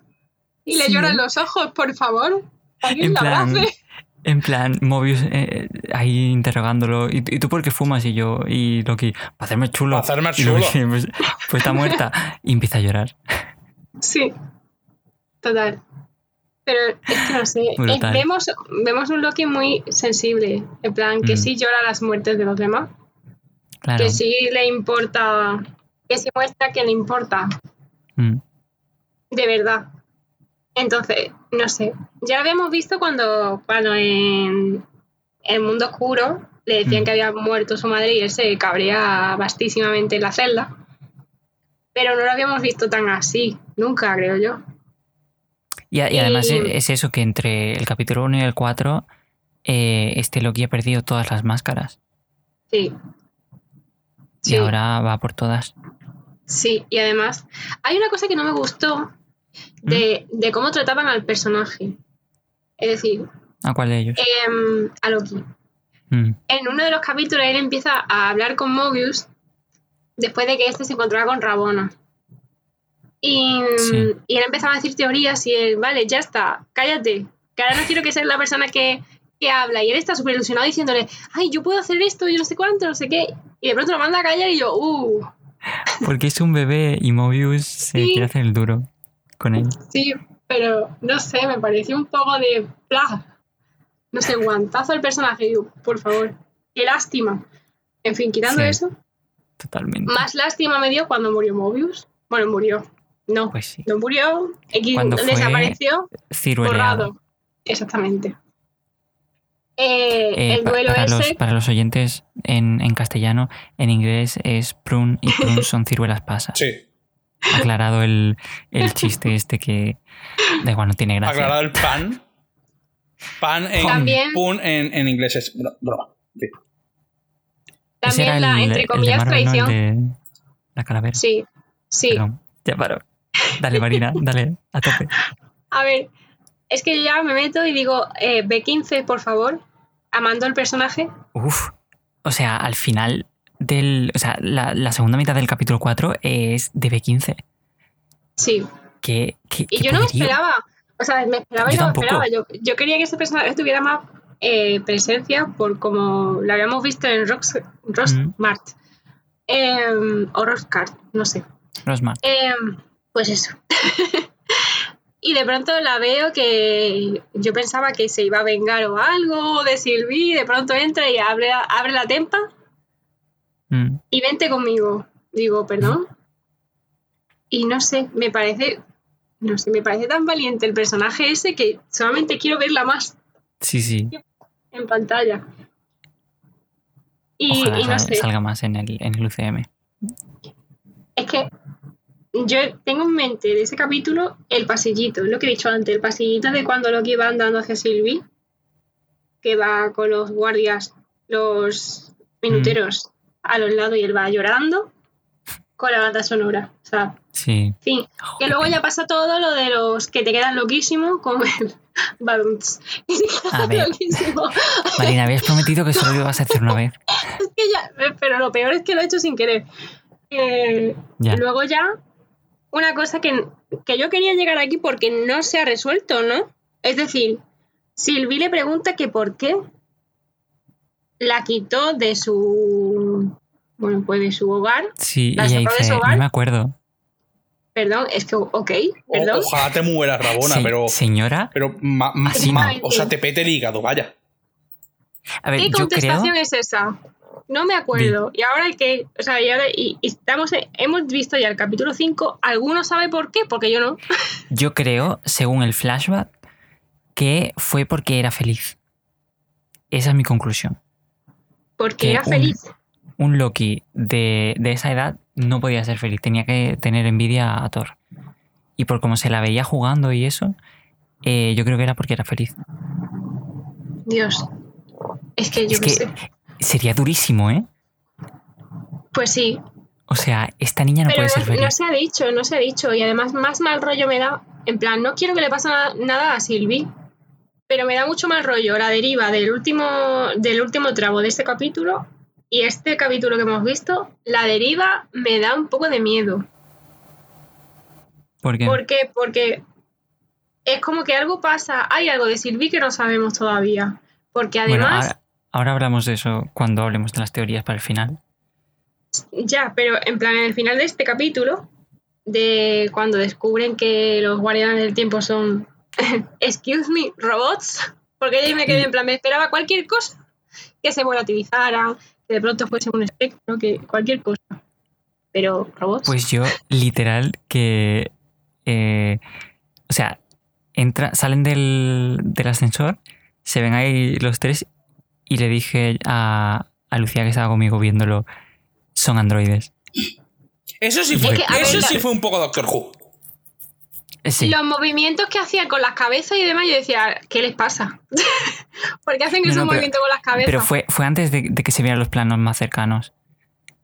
Y le Sí. lloran los ojos, por favor. en plan, en plan, Mobius eh, ahí interrogándolo. ¿Y, tú por qué fumas? Y yo, y Loki, para hacerme chulo. Para hacerme chulo. pues, pues, está muerta. Y empieza a llorar. Sí, total. Pero es que no sé. vemos, vemos un Loki muy sensible. En plan, que mm. sí llora las muertes de los demás. Que sí le importa. Que sí muestra que le importa. Mm. De verdad. Entonces, no sé. Ya lo habíamos visto cuando, cuando en el mundo oscuro le decían mm. que había muerto su madre y él se cabrea vastísimamente en la celda. Pero no lo habíamos visto tan así, nunca, creo yo. Y, además es eso que entre el capítulo 1 y el 4, eh, este Loki ha perdido todas las máscaras. Sí. Y ahora va por todas. Sí, y además hay una cosa que no me gustó de, cómo trataban al personaje. Es decir, ¿a cuál de ellos? Em, a Loki. Mm. En uno de los capítulos él empieza a hablar con Mobius después de que este se encontraba con Rabona. Y, él empezaba a decir teorías y él, vale, ya está, cállate, que ahora no quiero que seas la persona que, habla. Y él está súper ilusionado diciéndole, ay, yo puedo hacer esto y no sé cuánto, no sé qué. Y de pronto lo manda a callar y yo, uh. Porque es un bebé y Mobius se quiere hacer el duro con. Sí, pero no sé, me pareció un poco de. No sé, guantazo al personaje. Digo, por favor, qué lástima. En fin, quitando eso. Totalmente. Más lástima me dio cuando murió Mobius. Bueno, murió. No, pues no murió. X desapareció. Borrado. Exactamente. Eh, eh, el duelo para, ese... los, para los oyentes en, en, castellano, en inglés es prune y prune son ciruelas pasas. Sí aclarado el, chiste este que da igual, no tiene gracia. Aclarado el pan. Pan en, pun en, inglés es broma. También la, entre comillas, traición. la calavera. Sí, sí. ya paro. Dale, Marina, dale, a tope. A ver, es que yo ya me meto y digo, eh, B15, por favor, amando el personaje. Uf, o sea, al final del. O sea, la, segunda mitad del capítulo 4 es de B15. Sí. Que, y yo no me esperaba. O sea, me esperaba y no me esperaba. Yo, quería que ese personaje tuviera más eh, presencia por como lo habíamos visto en Rox, Rosmart. Em, o Roscart, no sé. Rosmart. Em, pues eso. y de pronto la veo que yo pensaba que se iba a vengar o algo de Sylvie, y de pronto entra y abre, abre la tempa Mm. Y vente conmigo. Digo, perdón. Y no sé, me parece. No sé, me parece tan valiente el personaje ese que solamente quiero verla más. Sí, sí. En pantalla. Y, no sé. salga más en el, en el UCM. Es que yo tengo en mente de ese capítulo el pasillito, lo que he dicho antes, el pasillito de cuando Loki va andando hacia Sylvie, que va con los guardias, los minuteros, a los lados y él va llorando con la banda sonora. O sea, sí. fin. que luego ya pasa todo lo de los que te quedan loquísimos con el ver. Marina, habías prometido que solo lo ibas a hacer una vez. es que ya, pero lo peor es que lo he hecho sin querer. Eh, luego ya, una cosa que, que yo quería llegar aquí porque no se ha resuelto, ¿no? Es decir, Silvi le pregunta que por qué la quitó de su bueno pues de su hogar sí ella dice no me acuerdo perdón es que ok perdón ojalá te mueras Rabona pero señora pero o sea te pete el hígado vaya a ver, ¿Qué contestación es esa? No me acuerdo. Y ahora hay que. O sea, y ahora y, estamos, hemos visto ya el capítulo 5. ¿Alguno sabe por qué? Porque yo no. Yo creo, según el flashback, que fue porque era feliz. Esa es mi conclusión. Porque era feliz. Un Loki de, esa edad no podía ser feliz, tenía que tener envidia a Thor. Y por cómo se la veía jugando y eso, eh, yo creo que era porque era feliz. Dios. Es que yo sé. Sería durísimo, ¿eh? Pues sí. O sea, esta niña no puede ser feliz. No se ha dicho, no se ha dicho. Y además, más mal rollo me da. En plan, no quiero que le pase nada a Sylvie pero me da mucho más rollo la deriva del último, del último tramo de este capítulo y este capítulo que hemos visto, la deriva me da un poco de miedo. ¿Por qué? ¿Por qué? Porque es como que algo pasa, hay algo de Sylvie que no sabemos todavía. Porque además... ahora, hablamos de eso cuando hablemos de las teorías para el final. Ya, pero en plan, en el final de este capítulo, de cuando descubren que los guardianes del tiempo son, excuse me, robots, porque yo me quedé en plan, me esperaba cualquier cosa, que se volatilizaran, que de pronto fuese un espectro, que cualquier cosa. Pero robots. Pues yo, literal, que... Eh, o sea, entra, salen del, ascensor, se ven ahí los tres y le dije a, Lucía que estaba conmigo viéndolo, son androides. Eso sí fue, eso sí fue un poco Doctor Who. Los movimientos que hacían con las cabezas y demás, yo decía, ¿qué les pasa? ¿Por qué hacen esos movimientos con las cabezas? Pero fue, fue antes de, que se vieran los planos más cercanos.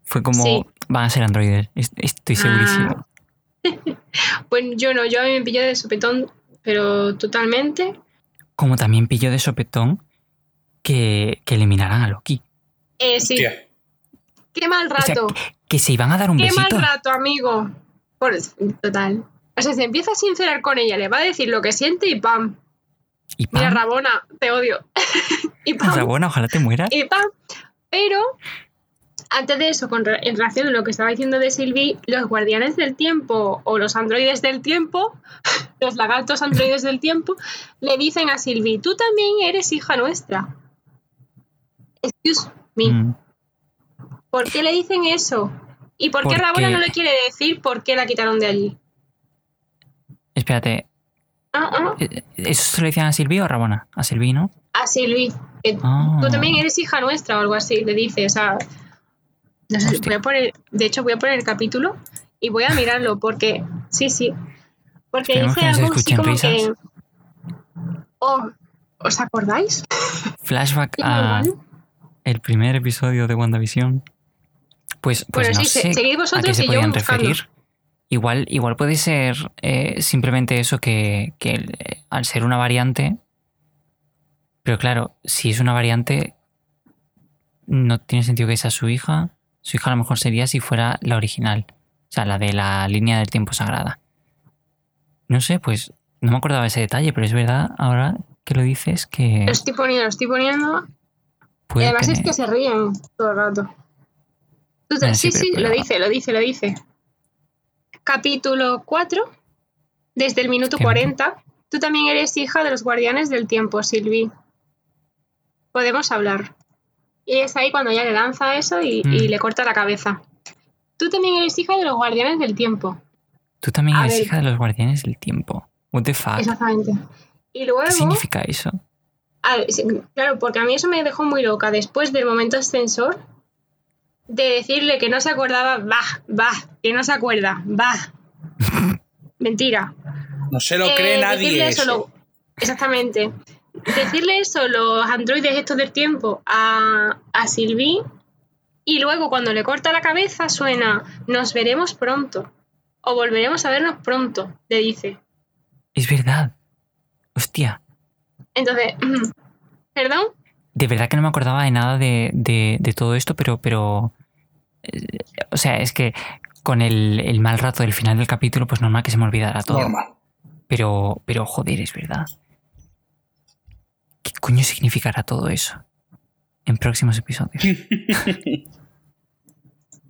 Fue como, van a ser androides, estoy ah. segurísimo. pues yo no, yo a mí me pilló de sopetón pero totalmente. Como también pilló de sopetón que, que eliminaran a Loki. Eh, sí. Qué mal rato. que, se iban a dar un Qué besito. Qué mal rato, amigo. Por, total. O sea, se empieza a sincerar con ella, le va a decir lo que siente y ¡pam! ¿Y pam? Mira, Rabona, te odio. y pam. Rabona, ojalá te mueras. Y pam. Pero antes de eso, con, en relación a lo que estaba diciendo de Sylvie, los guardianes del tiempo o los androides del tiempo, los lagartos androides del tiempo, le dicen a Sylvie, tú también eres hija nuestra. Excuse me. Mm. ¿Por qué le dicen eso? ¿Y por qué Rabona no le quiere decir por qué la quitaron de allí? Espérate. Ah, ah. Eh, ¿Eso se lo decían a Sylvie o a Rabona? A Sylvie, ¿no? A Sylvie. Ah. Tú también eres hija nuestra o algo así, le dice. O sea, voy a poner, de hecho, voy a poner el capítulo y voy a mirarlo porque, sí, sí, porque dice algo así como que... Oh, ¿os acordáis? Flashback a el primer episodio de WandaVision. Pues, pues no sé a qué se podían referir. Igual, igual puede ser eh, simplemente eso que, que eh, al ser una variante, pero claro, si es una variante, no tiene sentido que sea su hija. Su hija a lo mejor sería si fuera la original, o sea, la de la línea del tiempo sagrada. No sé, pues no me acordaba ese detalle, pero es verdad ahora que lo dices que... Lo estoy poniendo, lo estoy poniendo. Y además es que se ríen todo el rato. sí, sí, lo dice, lo dice, lo dice. Capítulo 4, desde el minuto 40. Tú también eres hija de los guardianes del tiempo, Silvi. Podemos hablar. Y es ahí cuando ella le lanza eso y, mm. le corta la cabeza. Tú también eres hija de los guardianes del tiempo. Tú también eres hija de los guardianes del tiempo. What the fuck? Exactamente. Y luego, ¿Qué significa eso? claro, porque a mí eso me dejó muy loca. Después del momento ascensor, de decirle que no se acordaba, va, va, que no se acuerda, va. Mentira. No se lo cree eh, nadie. Eso. exactamente decirle eso, los androides estos del tiempo, a, a Sylvie, y luego cuando le corta la cabeza suena, nos veremos pronto, o volveremos a vernos pronto, le dice. Es verdad. Hostia. Entonces, ¿perdón? De verdad que no me acordaba de nada de, de, todo esto, pero, pero... Eh, o sea, es que con el, el, mal rato del final del capítulo, pues normal que se me olvidara todo. Normal. Pero, pero joder, es verdad. ¿Qué coño significará todo eso? En próximos episodios.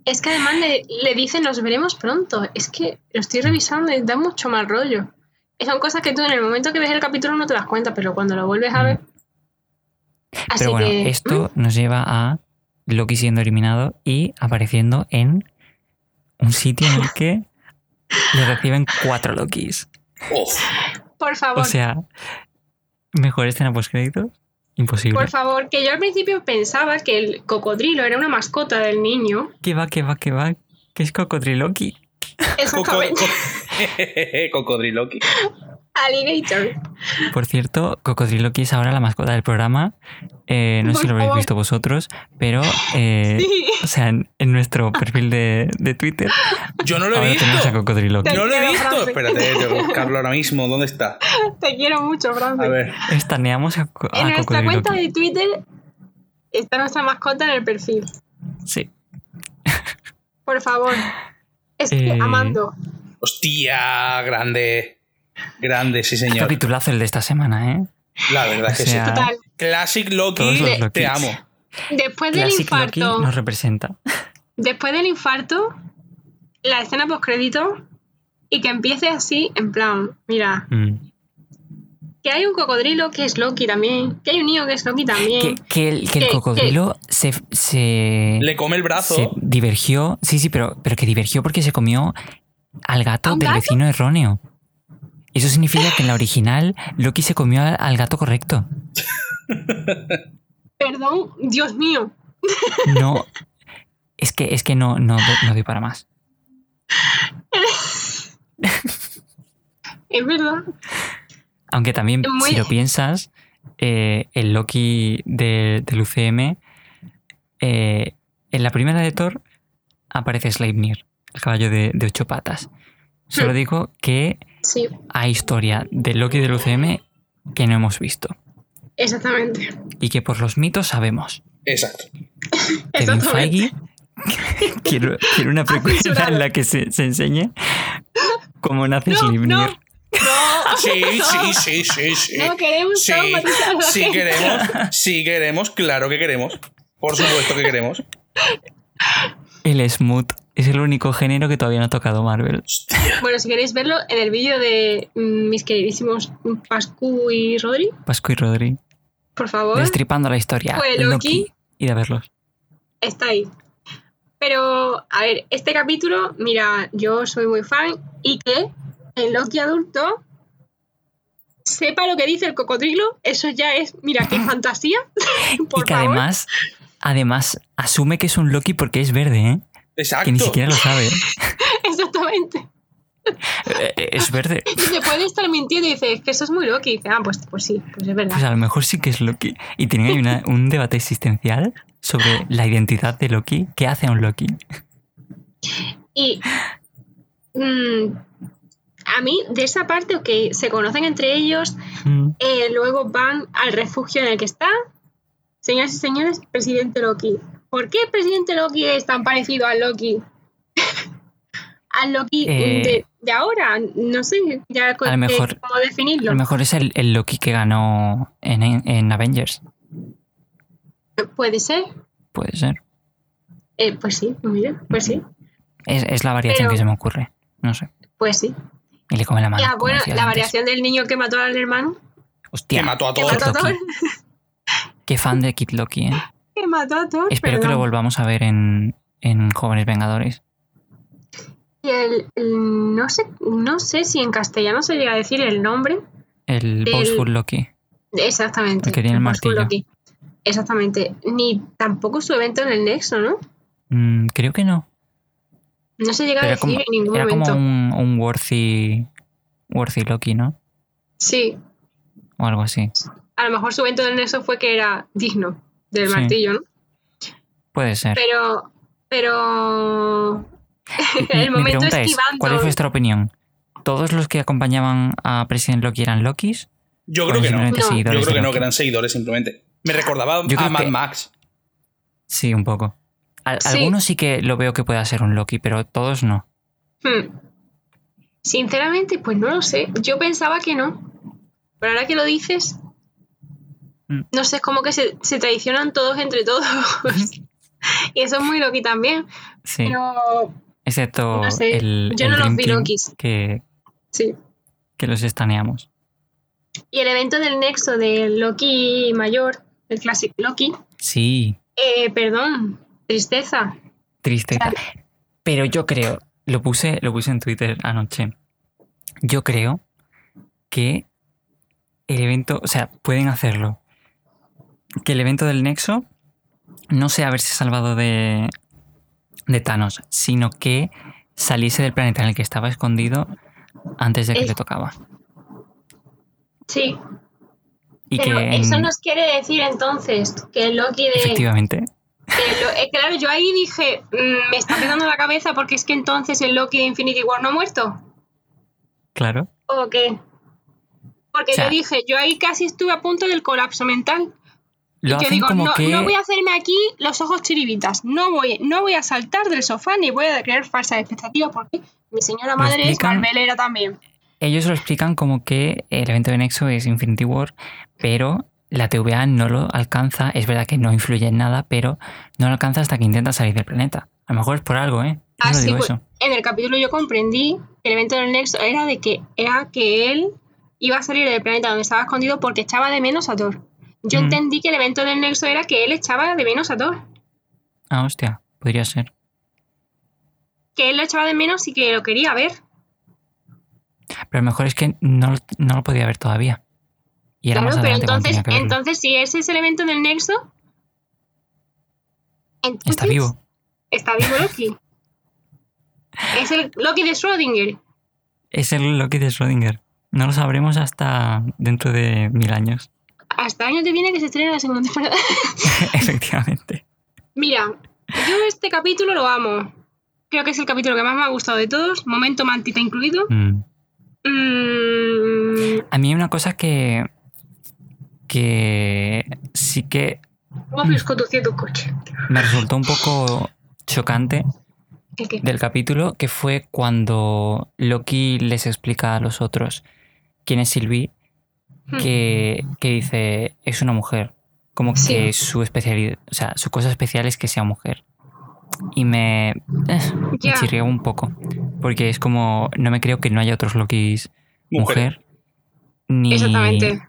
es que además le, dicen nos veremos pronto. Es que lo estoy revisando y da mucho mal rollo. Son cosas que tú en el momento que ves el capítulo no te das cuenta, pero cuando lo vuelves a ver. pero bueno, esto nos lleva a Loki siendo eliminado y apareciendo en un sitio en el que le reciben cuatro Lokis. Por favor. O sea, ¿Mejor escena post crédito? Imposible. Por favor, que yo al principio pensaba que el cocodrilo era una mascota del niño. ¿Qué va, qué va, qué va? ¿Qué es cocodriloqui? Exactamente. cocodriloqui. Alligator. Por cierto, Cocodriloqui es ahora la mascota del programa. Eh, no sé si lo habéis visto vosotros, pero eh, o sea, en, nuestro perfil de, de, Twitter. Yo no lo he visto. Tenemos a Cocodriloqui. No lo he visto. Espérate, tengo que buscarlo ahora mismo. ¿Dónde está? Te quiero mucho, Francis. A ver. Estaneamos a, a En nuestra cuenta de Twitter está nuestra mascota en el perfil. Sí. Por favor. Es que, eh, amando. Hostia, grande. Grande, sí, señor. Capitulazo el de esta semana, ¿eh? La verdad que sí. Total. Classic Loki, te amo. Después del infarto. Loki nos representa. Después del infarto, la escena post crédito y que empiece así, en plan, mira. Mm. Que hay un cocodrilo que es Loki también. Que hay un niño que es Loki también. Que, el, que el, cocodrilo se, se, Le come el brazo. Se divergió. Sí, sí, pero, pero que divergió porque se comió al gato del vecino erróneo. Eso significa que en la original Loki se comió al, gato correcto. Perdón, Dios mío. No. Es que, es que no, no, no doy para más. es verdad. Aunque también, si lo piensas, eh, el Loki del UCM, eh, en la primera de Thor aparece Sleipnir, el caballo de, ocho patas. Solo hmm. digo que hay historia del Loki del UCM que no hemos visto. Exactamente. Y que por los mitos sabemos. Exacto. Kevin Feige quiero, una precuela en la que se, enseñe cómo nace Sleipnir. Sí, sí, sí, sí, sí. No queremos sí, sí queremos, sí queremos, claro que queremos. Por supuesto que queremos. El smooth es el único género que todavía no ha tocado Marvel. Bueno, si queréis verlo, en el vídeo de mm, mis queridísimos Pascu y Rodri. Pascu y Rodri. Por favor. Destripando la historia. Pues Loki. Ir a verlos. Está ahí. Pero, a ver, este capítulo, mira, yo soy muy fan y que el Loki adulto sepa lo que dice el cocodrilo, eso ya es, mira, qué fantasía. y que además, además asume que es un Loki porque es verde, ¿eh? Exacto. Que ni siquiera lo sabe. Exactamente. Eh, eh, es verde. Y puede estar mintiendo y dice, que eso es muy Loki. ah, pues, pues sí, pues es verdad. Pues a lo mejor sí que es Loki. Y tiene ahí un debate existencial sobre la identidad de Loki. ¿Qué hace a un Loki? Y mm, a mí, de esa parte, ok, se conocen entre ellos, mm. eh, luego van al refugio en el que está. Señoras y señores, presidente Loki. ¿Por qué el presidente Loki es tan parecido al Loki? al Loki eh, de, ahora. No sé ya cómo definirlo. A lo mejor es el, Loki que ganó en, Avengers. Puede ser. Puede ser. Eh, pues sí, mira, pues sí. Es, la variación que se me ocurre. No sé. Pues sí. Y le come la mano. Ya, bueno, la variación del niño que mató al hermano. Hostia. Que mató a todos. Qué fan de Kid Loki, ¿eh? Que mató a todos. Espero que lo volvamos a ver en, Jóvenes Vengadores. Y el, no sé, no sé si en castellano se llega a decir el nombre. El del... Loki. Exactamente. El que tiene el, martillo. Exactamente. Ni tampoco su evento en el Nexo, ¿no? Mm, creo que no. No se llega a decir en ningún era momento. como un, un worthy, worthy Loki, ¿no? Sí. O algo así. A lo mejor su evento del Nexo fue que era digno del martillo, ¿no? Puede ser. Pero. Pero. el momento es, ¿Cuál es vuestra opinión? ¿Todos los que acompañaban a President Loki eran Lokis? Yo creo que no. Yo creo que no, que eran seguidores simplemente. Me recordaba a Mad Max. Sí, un poco. Algunos sí que lo veo que pueda ser un Loki, pero todos no. Hmm. Sinceramente, pues no lo sé. Yo pensaba que no. Pero ahora que lo dices. No sé, es como que se, traicionan todos entre todos. y eso es muy Loki también. Sí. Pero. Excepto el. Yo no los vi Lokis. Que, sí. que los estaneamos. Y el evento del nexo de Loki mayor, el Classic Loki. Sí. Eh, perdón, Tristeza. Tristeza. Pero yo creo, lo puse, lo puse en Twitter anoche. Yo creo que el evento, o sea, pueden hacerlo. Que el evento del Nexo no sea haberse salvado de, de Thanos, sino que saliese del planeta en el que estaba escondido antes de que le tocaba. Sí. Y Pero eso nos quiere decir entonces que Loki de. Efectivamente. Eh, claro, yo ahí dije, mm, me está quedando la cabeza porque es que entonces el Loki de Infinity War no ha muerto. Claro. ¿O qué? Porque yo dije, yo ahí casi estuve a punto del colapso mental. Lo yo digo, no, que... no voy a hacerme aquí los ojos chiribitas, no voy, no voy a saltar del sofá ni voy a crear falsas expectativas porque mi señora madre es marvelera también. ellos lo explican como que el evento de Nexo es Infinity War, pero la TVA no lo alcanza. Es verdad que no influye en nada, pero no lo alcanza hasta que intenta salir del planeta. A lo mejor es por algo, ¿eh? Así pues, en el capítulo yo comprendí que el evento del Nexo era de que era que él iba a salir del planeta donde estaba escondido porque echaba de menos a Thor. Yo mm. entendí que el evento del Nexo era que él echaba de menos a Thor. Ah, hostia, podría ser. Que él lo echaba de menos y que lo quería ver. Pero lo mejor es que no, lo podía ver todavía. Y era claro, pero entonces, entonces, si ese es el evento del Nexo. está vivo. Está vivo Loki. es el Loki de Schrödinger. Es el Loki de Schrödinger. No lo sabremos hasta dentro de mil años. Hasta el año que viene que se estrena la segunda temporada. Efectivamente. Mira, yo este capítulo lo amo. Creo que es el capítulo que más me ha gustado de todos. Momento mantita incluido. Mm. Mm. A mí hay una cosa que. que sí que. conduciendo coche. Me resultó un poco chocante del capítulo, que fue cuando Loki les explica a los otros quién es Sylvie, hmm. que, dice, es una mujer. Como que su especialidad, o sea, su cosa especial es que sea mujer. Y me, eh, un poco. Porque es como, no me creo que no haya otros Lokis mujer. ni, Exactamente.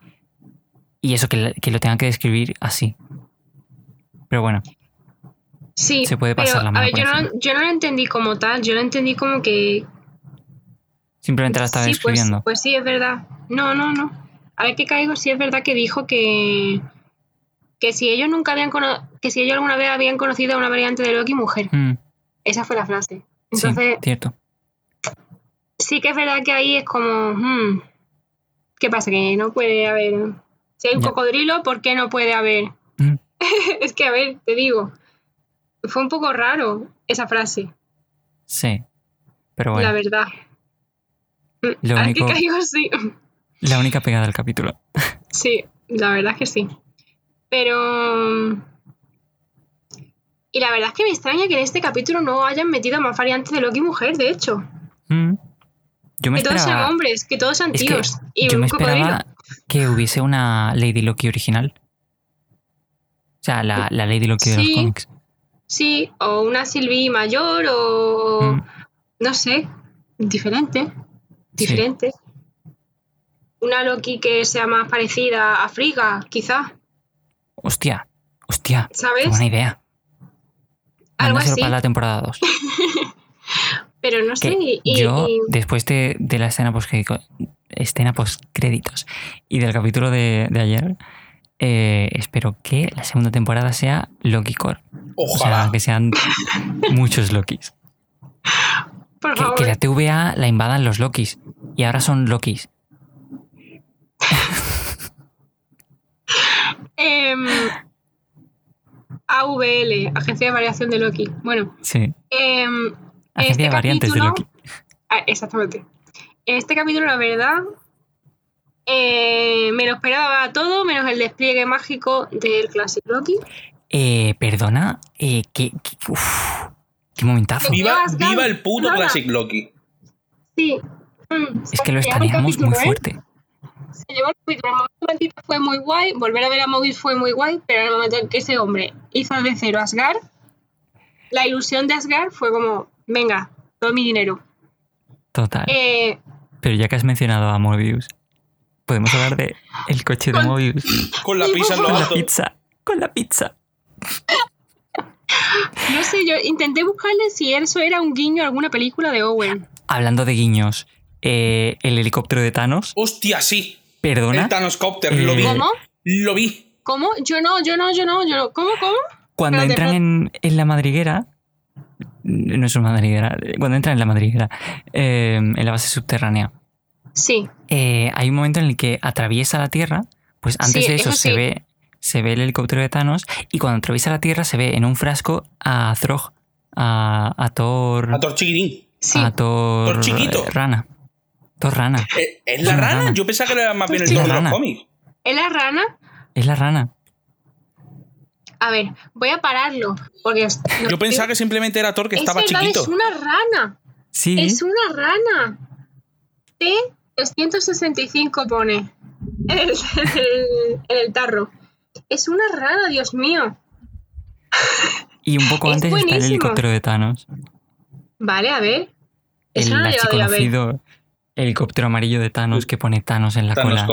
Y eso, que, que lo tengan que describir así. Pero bueno. Sí, se puede pasar la mano. A ver, yo no, yo no, lo entendí como tal, yo lo entendí como que Simplemente la estaba sí, pues, pues, sí, es verdad. No, no, no. A ver qué caigo, sí es verdad que dijo que, que si ellos nunca habían que si ellos alguna vez habían conocido a una variante de Loki mujer. Mm. Esa fue la frase. Entonces, sí, cierto. Sí que es verdad que ahí es como, hmm, ¿qué pasa? Que no puede haber. Si hay un cocodrilo, ¿por qué no puede haber? Mm. es que, a ver, te digo, fue un poco raro esa frase. Sí, pero bueno. La verdad. Lo único, que caigo así. La única pegada del capítulo. Sí, la verdad es que sí. Pero. Y la verdad es que me extraña que en este capítulo no hayan metido más variantes de Loki mujer, de hecho. Mm. Yo me que todos sean hombres, que todos sean tíos. y yo me esperaba que hubiese una Lady Loki original. O sea, la, Lady Loki de los cómics. Sí, o una Sylvie mayor, o. Mm. No sé, diferente diferente. Una Loki que sea más parecida a Friga, quizá. Hostia, hostia. ¿Sabes? buena idea. Algo así. para la temporada 2. Pero no sé. yo, después de, la escena post escena post créditos y del capítulo de, ayer, eh, espero que la segunda temporada sea Loki Core. Ojalá. O sea, que sean muchos Lokis que, la TVA la invadan los Lokis. Y ahora son Lokis. Em, AVL, Agencia de Variación de Loki. Bueno. Sí. Em, Agencia este de Variantes de Loki. Ah, exactamente. En este capítulo, la verdad, eh, me lo esperaba todo, menos el despliegue mágico del Classic Loki. Eh, perdona, eh, que, Qué momentazo. Viva, viva el puto Classic Loki. Sí. Mm, es que lo estaríamos muy ¿eh? fuerte. Se llevó el capítulo. El momento fue muy guay. Volver a ver a Mobius fue muy guay. Pero en el momento en que ese hombre hizo de cero Asgard, la ilusión de Asgard fue como: venga, todo mi dinero. Total. Eh, pero ya que has mencionado a Mobius, podemos hablar de el coche de Mobius. Con la pizza Con la pizza. Con la pizza. No sé, yo intenté buscarle si eso era un guiño a alguna película de Owen. Hablando de guiños, eh, el helicóptero de Thanos. Hostia, sí. Perdona. El Thanoscopter, lo vi. ¿Cómo? Lo vi. ¿Cómo? Yo no, yo no, yo no, yo no. ¿Cómo, cómo? Cuando entran en, la madriguera. No es una madriguera. Cuando entran en la madriguera. Eh, en la base subterránea. Sí. Eh, hay un momento en el que atraviesa la Tierra. Pues antes de eso, se ve se ve el helicóptero de Thanos y cuando atraviesa la Tierra se ve en un frasco a Throg, a, Thor... A Thor chiquitín. A Thor... Thor chiquito. Rana. Thor Rana. ¿Eh, ¿Es, la, rana? Yo pensaba que era más bien el Thor de los cómics. ¿Es la rana? Es la rana. A ver, voy a pararlo. Porque Yo pensaba que simplemente era Thor que estaba chiquito. Es una rana. Sí. Es una rana. T 365 pone en el, en el tarro. Es una rana, Dios mío. Y un poco Es antes está el helicóptero de Thanos. Vale, a ver. Eso El no lo he llegado helicóptero amarillo de Thanos que pone Thanos en la cola.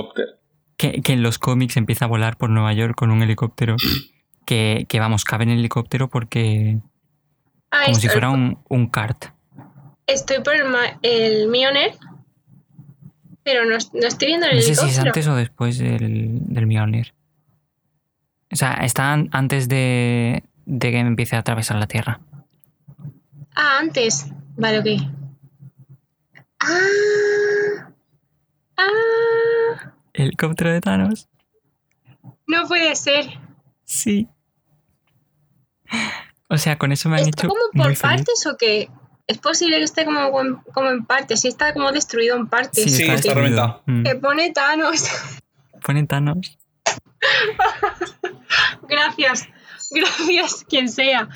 Que, que en los cómics empieza a volar por Nueva York con un helicóptero. Que, que vamos, cabe en el helicóptero porque. Ah, como si fuera un, un kart. Estoy por el, el Mjolnir, pero no, no estoy viendo el No sé si es helicóptero. antes o después del, del Mjolnir. O sea, está an- antes de, de que empiece a atravesar la Tierra. Ah, antes. Vale, ok. Ah. Ah. ¿Helicóptero de Thanos? No puede ser. Sí. O sea, con eso me han ¿Está hecho como muy por feliz. partes o qué? Es posible que esté como, como, como en partes. Sí, está como destruido en partes. Sí, está reventado. Mm. Que pone Thanos. Pone Thanos. Gracias. Gracias, quien sea.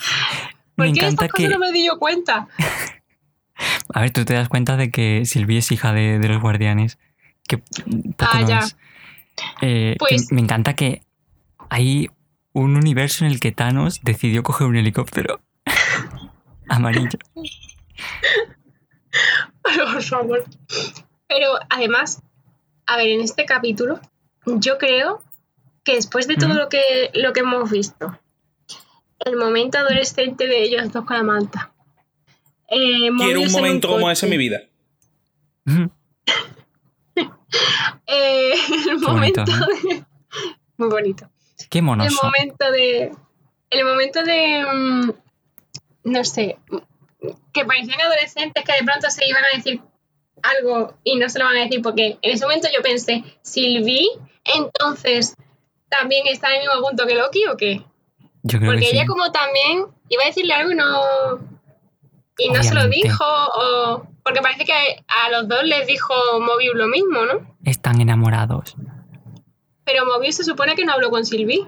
¿Por Me qué de estas cosas que- no me di yo cuenta? A ver, tú te das cuenta de que Sylvie es hija de, de los guardianes. Que poco Ah, no ya. es. Eh, que Pues- me encanta que hay un universo en el que Thanos decidió coger un helicóptero amarillo. Por favor. Pero además, a ver, en este capítulo, yo creo que después de todo lo, que, lo que hemos visto, el momento adolescente de ellos dos con la manta. Eh, Quiero un en momento como ese en mi vida. eh, el Qué momento bonito, de. Muy bonito. Qué El monoso. momento de. El momento de. mm, No sé. Que parecían adolescentes que de pronto se iban a decir algo y no se lo van a decir porque en ese momento yo pensé, Sylvie, entonces también está en el mismo punto que Loki o qué? Yo creo Porque que sí. ella como también iba a decirle algo y no y no se lo dijo o porque parece que a los dos les dijo Mobius lo mismo, ¿no? Están enamorados. Pero Mobius se supone que no habló con Sylvie.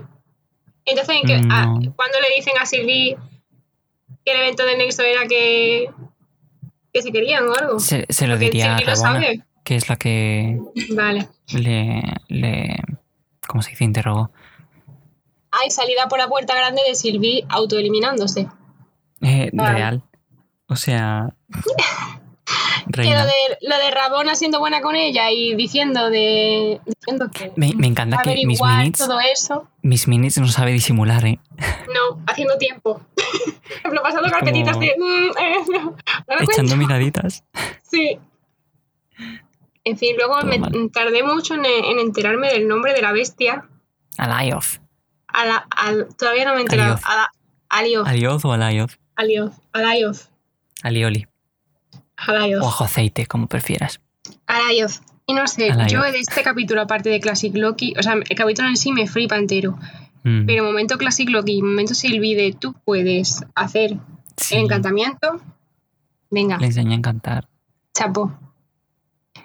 Entonces, ¿en qué- Mm, a- no. cuando le dicen a Sylvie que el evento de Nexo era que, que se querían o algo? Se, se lo Porque diría a lo Rabona, que es la que Vale. le, le. ¿Cómo se dice? Interrogó. Hay salida por la puerta grande de Sylvie autoeliminándose. Eh, Vale. real. O sea. Que Reina. lo de, lo de Rabona siendo buena con ella y diciendo de diciendo que Me, me encanta que mis minutes, todo eso. mis minutes no sabe disimular, ¿eh? No, haciendo tiempo. Ejemplo, pasando carpetitas de. mm, eh, no, no Echando miraditas. Sí. En fin, luego Todo me mal. tardé mucho en, en enterarme del nombre de la bestia. Alioth. A la- al- todavía no me he enterado. Alioth. A la- Alioth. Alioth o Alioth. Alioth. Alioth. Alioli. O Alioth. ajo aceite, como prefieras. Alioth. Y no sé, yo de este capítulo, aparte de Classic Loki, o sea, el capítulo en sí me flipa entero. Mm, Pero momento Classic Loki, momento Sylvie de tú puedes hacer sí, el encantamiento. Venga, Le enseña a encantar. chapo. Es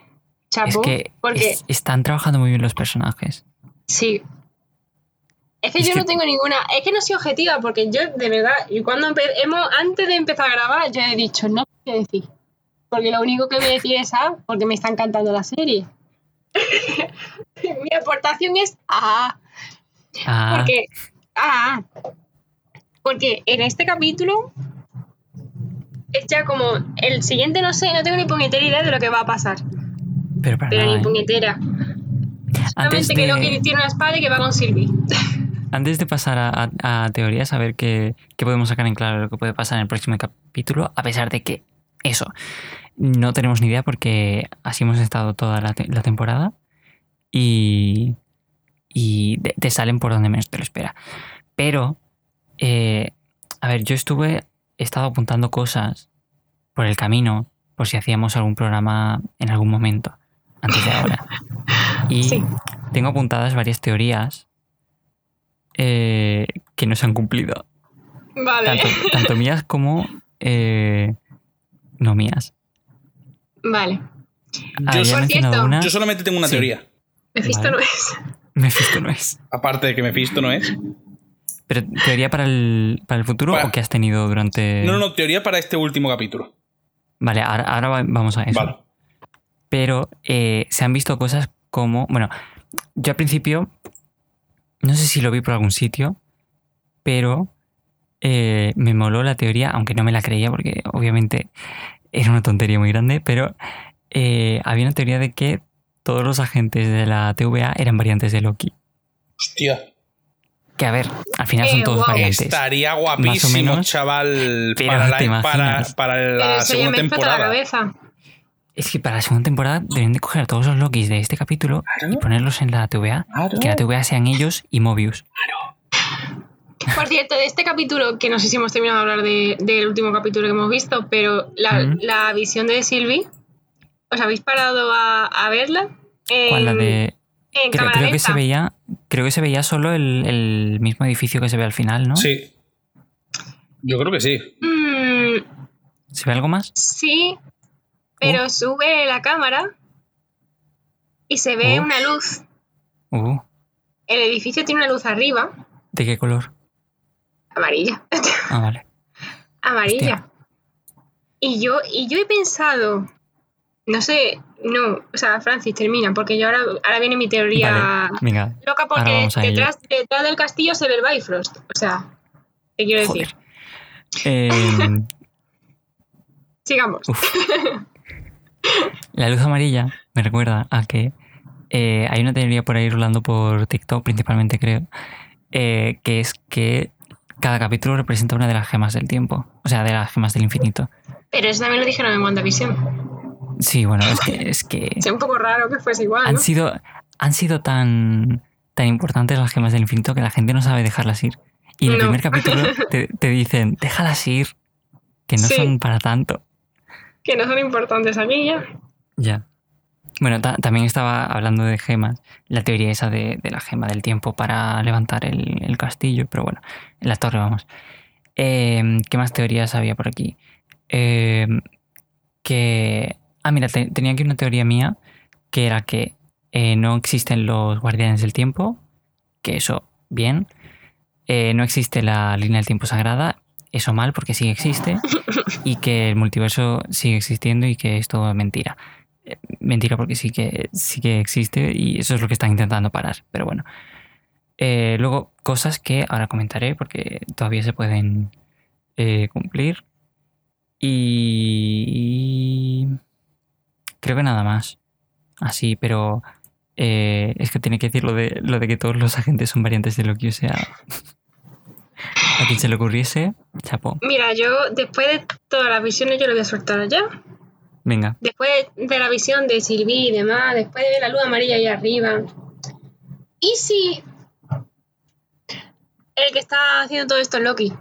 Chapo. que porque es- están trabajando muy bien los personajes. Sí. Es que Es yo que- no tengo ninguna. Es que no soy objetiva, porque yo, de verdad, y cuando hemos, antes de empezar a grabar, yo he dicho, no sé qué decir. Porque lo único que voy a decir es A, porque me está encantando la serie. Mi aportación es A. Ah, Porque. A. Porque en este capítulo. Es ya como. El siguiente no sé, no tengo ni puñetera idea de lo que va a pasar. pero para Pero nada, ni ¿eh? puñetera. Solamente que Loki de, tiene una espada y que va con Sylvie. antes de pasar a, a- a teorías, a ver qué, qué podemos sacar en claro lo que puede pasar en el próximo capítulo, a pesar de que eso, no tenemos ni idea porque así hemos estado toda la, te- la temporada y, te salen por donde menos te lo espera. Pero, eh, a ver, yo estuve, he estado apuntando cosas por el camino, por si hacíamos algún programa en algún momento, antes de ahora. Y Sí. tengo apuntadas varias teorías eh, que no se han cumplido. Vale. Tanto, tanto mías como eh, no mías. Vale. Una. Yo solamente tengo una Sí. teoría. Mephisto Vale. no es. Mephisto no es. Aparte de que Mephisto no es. ¿Pero teoría para el, para el futuro Para- o que has tenido durante.? No, no, no, teoría para este último capítulo. Vale, ahora, ahora va- vamos a eso. Vale. pero eh, se han visto cosas como, bueno, yo al principio, no sé si lo vi por algún sitio, pero eh, me moló la teoría, aunque no me la creía porque obviamente era una tontería muy grande, pero eh, había una teoría de que todos los agentes de la TVA eran variantes de Loki. Hostia. Que a ver, al final son todos variantes. Estaría guapísimo, chaval, para la, para, la segunda temporada. Es que para la segunda temporada deben de coger a todos los Lokis de este capítulo y ponerlos en la TVA. que la TVA sean ellos y Mobius. Claro. Por cierto, de este capítulo, que no sé si hemos terminado de hablar del último capítulo que hemos visto, pero la, visión de Sylvie, ¿os habéis parado a, verla? ¿Cuál la de.? creo, que se veía, creo que se veía solo el, mismo edificio que se ve al final, ¿no? Sí. Yo creo que sí. Mm. ¿Se ve algo más? Sí, pero uh. sube la cámara y se ve uh. una luz. Uh. El edificio tiene una luz arriba. ¿De qué color? Amarilla. Ah, vale. Amarilla. Y yo, y yo he pensado, no sé, no, o sea, Francis, termina, porque yo ahora, ahora viene mi teoría loca, porque detrás, detrás, del castillo se ve el Bifrost. O sea, ¿qué quiero decir? Em, Sigamos. La luz amarilla me recuerda a que eh, hay una teoría por ahí rolando por TikTok, principalmente creo, eh, que es que cada capítulo representa una de las gemas del tiempo, o sea, de las gemas del infinito. Pero eso también lo dijeron en WandaVision. Sí, bueno, es que... Es, que es un poco raro que fuese igual. Han, sido, han sido tan, tan importantes las gemas del infinito que la gente no sabe dejarlas ir. Y en el primer capítulo te, dicen, déjalas ir, que no son para tanto. Que no son importantes aquí ya. Ya. Bueno, también estaba hablando de gemas, la teoría esa de, la gema del tiempo para levantar el, castillo, pero bueno, en la torre vamos. Em, ¿Qué más teorías había por aquí? Em, que... Ah, mira, tenía aquí una teoría mía, que era que eh, no existen los guardianes del tiempo, que eso, bien. Eh, no existe la línea del tiempo sagrada, eso mal porque sí existe, y que el multiverso sigue existiendo y que es todo mentira mentira porque sí que, sí que existe y eso es lo que están intentando parar. Pero bueno. Eh, luego, cosas que ahora comentaré porque todavía se pueden eh, cumplir. Y creo que nada más. Así, pero eh, es que tiene que decir lo de, lo de que todos los agentes son variantes de lo que o sea. a quien se le ocurriese, chapo. Mira, yo después de todas las visiones yo lo voy a soltar allá. Venga. Después de la visión de Sylvie y demás, después de ver la luz amarilla ahí arriba. ¿Y si el que está haciendo todo esto es Loki?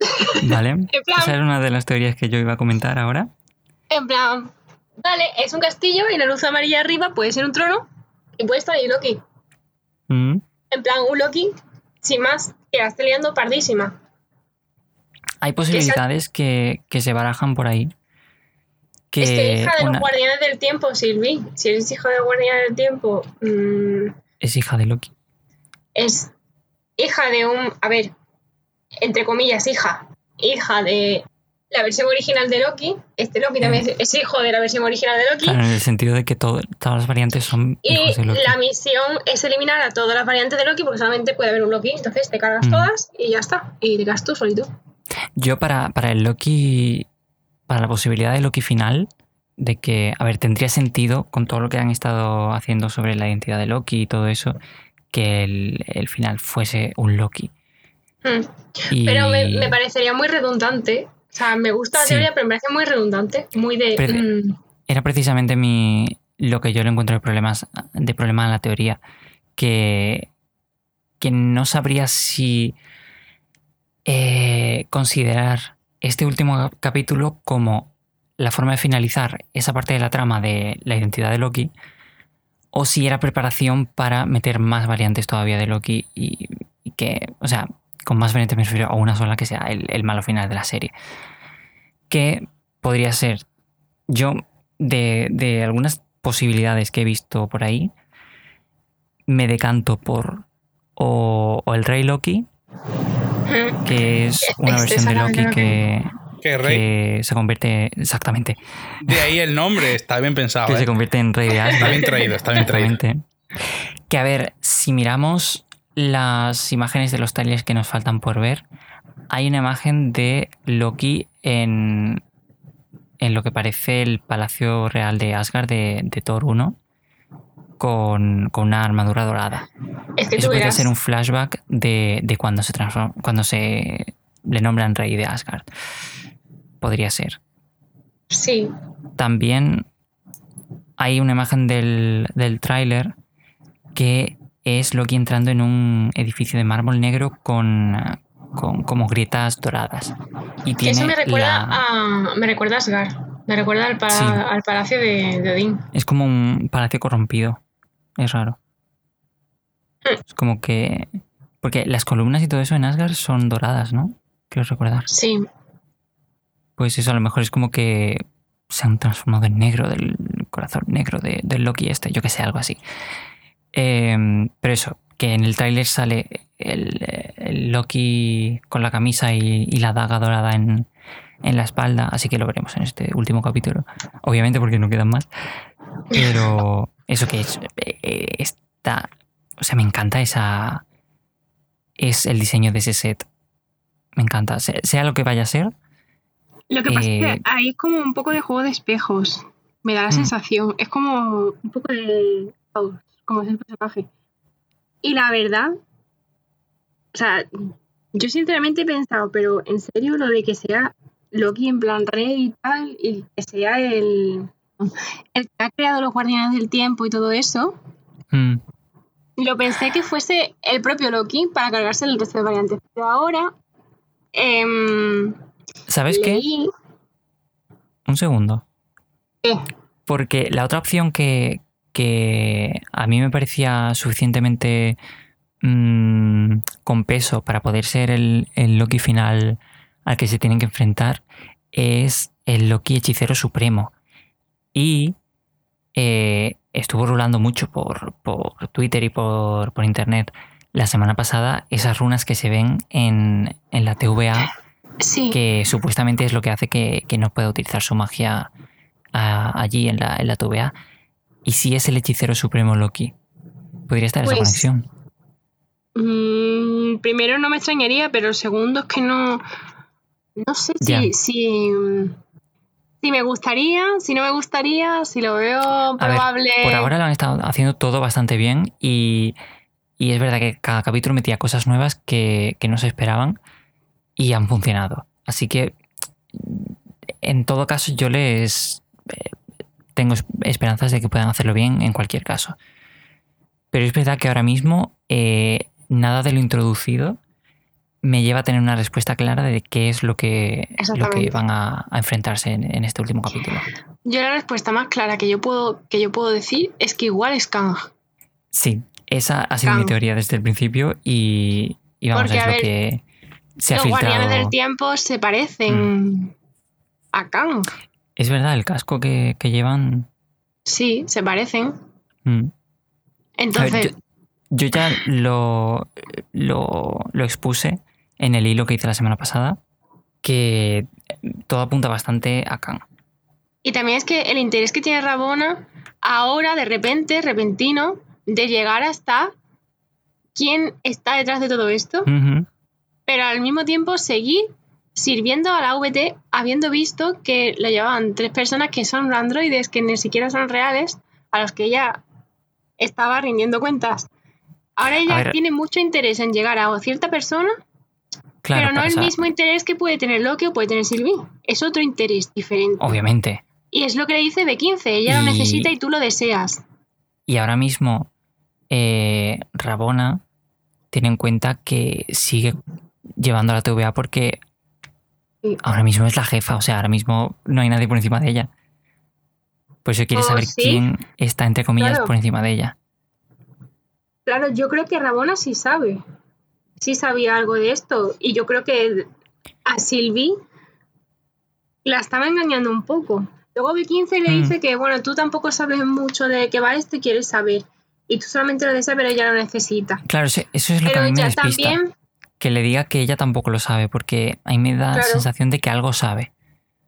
Vale. Esa era una de las teorías que yo iba a comentar ahora. En plan, vale, es un castillo y la luz amarilla arriba puede ser un trono y puede estar ahí Loki. Mm. En plan, un Loki, sin más, que la está liando pardísima. Hay posibilidades que, que se barajan por ahí es que hija de los guardianes del tiempo, Silvi. Si eres hija de guardianes del tiempo. Mm, es hija de Loki. Es hija de un. A ver, entre comillas, hija. Hija de la versión original de Loki. Este Loki también eh. es, hijo de la versión original de Loki. Claro, en el sentido de que todas las variantes son. Y la misión es eliminar a todas las variantes de Loki porque solamente puede haber un Loki. Entonces te cargas mm. todas y ya está. Y te quedas tú solito. Yo para, para el Loki para la posibilidad de Loki final, de que, a ver, tendría sentido con todo lo que han estado haciendo sobre la identidad de Loki y todo eso, que el, final fuese un Loki. Hmm. Pero me, parecería muy redundante. O sea, me gusta la teoría, pero me parece muy redundante. Muy de. Mm. Era precisamente mi, lo que yo le encuentro de, problemas, de problema en la teoría. Que, que no sabría si eh, considerar este último capítulo como la forma de finalizar esa parte de la trama de la identidad de Loki, o si era preparación para meter más variantes todavía de Loki y, que, o sea, con más variantes me refiero a una sola que sea el, malo final de la serie. Que podría ser, yo, de, algunas posibilidades que he visto por ahí, me decanto por o el Rey Loki que es una versión de Loki que, Que, rey? se convierte exactamente. De ahí el nombre, está bien pensado. que se ¿eh? convierte en rey de Asgard. Está bien traído, está bien traído. Que a ver, si miramos las imágenes de los trailers que nos faltan por ver, hay una imagen de Loki en, en lo que parece el Palacio Real de Asgard de, de Thor 1 con, una armadura dorada. Eso podría ser un flashback de, de cuando se transforma, cuando se le nombran rey de Asgard. Podría ser. Sí. También hay una imagen del, del tráiler que es Loki entrando en un edificio de mármol negro con, con como grietas doradas. Y tiene Eso me recuerda, a, me recuerda a Asgard. Me recuerda al, al palacio de, de, Odín. Es como un palacio corrompido. Es raro. Hmm. Es como que. Porque las columnas y todo eso en Asgard son doradas, ¿no? Quiero recordar. Sí. Pues eso a lo mejor es como que se han transformado en negro, del corazón negro de, del Loki este, yo que sé, algo así. Em, pero eso, que en el tráiler sale el, Loki con la camisa y, la daga dorada en, en, la espalda, así que lo veremos en este último capítulo, obviamente porque no quedan más. Pero eso que es, eh, está, o sea, me encanta esa, es el diseño de ese set. Me encanta, sea lo que vaya a ser. Lo que pasa es que hay eh, como un poco de juego de espejos. Me da la mm. sensación. Es como un poco de como es el personaje. Y la verdad, o sea, yo sinceramente he pensado, pero en serio, lo de que sea Loki en plan rey y tal, y que sea el, el que ha creado los guardianes del tiempo y todo eso, mm. lo pensé que fuese el propio Loki para cargarse el resto de variantes. Pero ahora. Em, ¿Sabes qué? Un segundo. ¿Qué? Porque la otra opción que, que a mí me parecía suficientemente mm, con peso para poder ser el, Loki final al que se tienen que enfrentar es el Loki hechicero supremo. Y eh, estuvo rulando mucho por, Twitter y por, internet la semana pasada esas runas que se ven en, la TVA, que supuestamente es lo que hace que, no pueda utilizar su magia allí en la, en la TVA. ¿Y si es el hechicero supremo Loki? ¿Podría estar esa pues, conexión? Mm, primero no me extrañaría, pero segundo es que no. No sé si, si, me gustaría, si no me gustaría, si lo veo probable. por ahora lo han estado haciendo todo bastante bien y, es verdad que cada capítulo metía cosas nuevas que, que no se esperaban y han funcionado. Así que, en todo caso, yo les eh, tengo esperanzas de que puedan hacerlo bien en cualquier caso. Pero es verdad que ahora mismo eh, nada de lo introducido me lleva a tener una respuesta clara de qué es lo que, lo que van a, enfrentarse en, este último capítulo. Yo la respuesta más clara que yo puedo, que yo puedo decir es que igual es Kang. Sí, esa ha sido mi teoría desde el principio y, vamos a ver lo que se ha los guardianes del tiempo se parecen mm. a Kang. Es verdad, el casco que, llevan. Sí, se parecen. Mm. Entonces. yo, ya lo, lo, expuse en el hilo que hice la semana pasada, que todo apunta bastante a Khan. Y también es que el interés que tiene Rabona ahora, de repente, repentino, de llegar hasta quién está detrás de todo esto, pero al mismo tiempo seguir sirviendo a la VT habiendo visto que lo llevaban tres personas que son androides que ni siquiera son reales, a los que ella estaba rindiendo cuentas. Ahora ella tiene mucho interés en llegar a cierta persona, pero no el mismo interés que puede tener Loki o puede tener Sylvie. Es otro interés diferente. Obviamente. Y es lo que le dice B15, ella lo necesita y tú lo deseas. Y ahora mismo eh, Rabona tiene en cuenta que sigue llevando a la TVA porque Ahora mismo es la jefa, o sea, ahora mismo no hay nadie por encima de ella. Por eso quiere oh, saber quién está, entre comillas, por encima de ella. Claro, yo creo que Rabona sí sabe. Sí sabía algo de esto. Y yo creo que a Sylvie la estaba engañando un poco. Luego B15 le mm. dice que, bueno, tú tampoco sabes mucho de qué va esto y quieres saber. Y tú solamente lo deseas, pero ella lo necesita. Claro, eso es lo que a mí me despista. También que le diga que ella tampoco lo sabe, porque a mí me da la sensación de que algo sabe.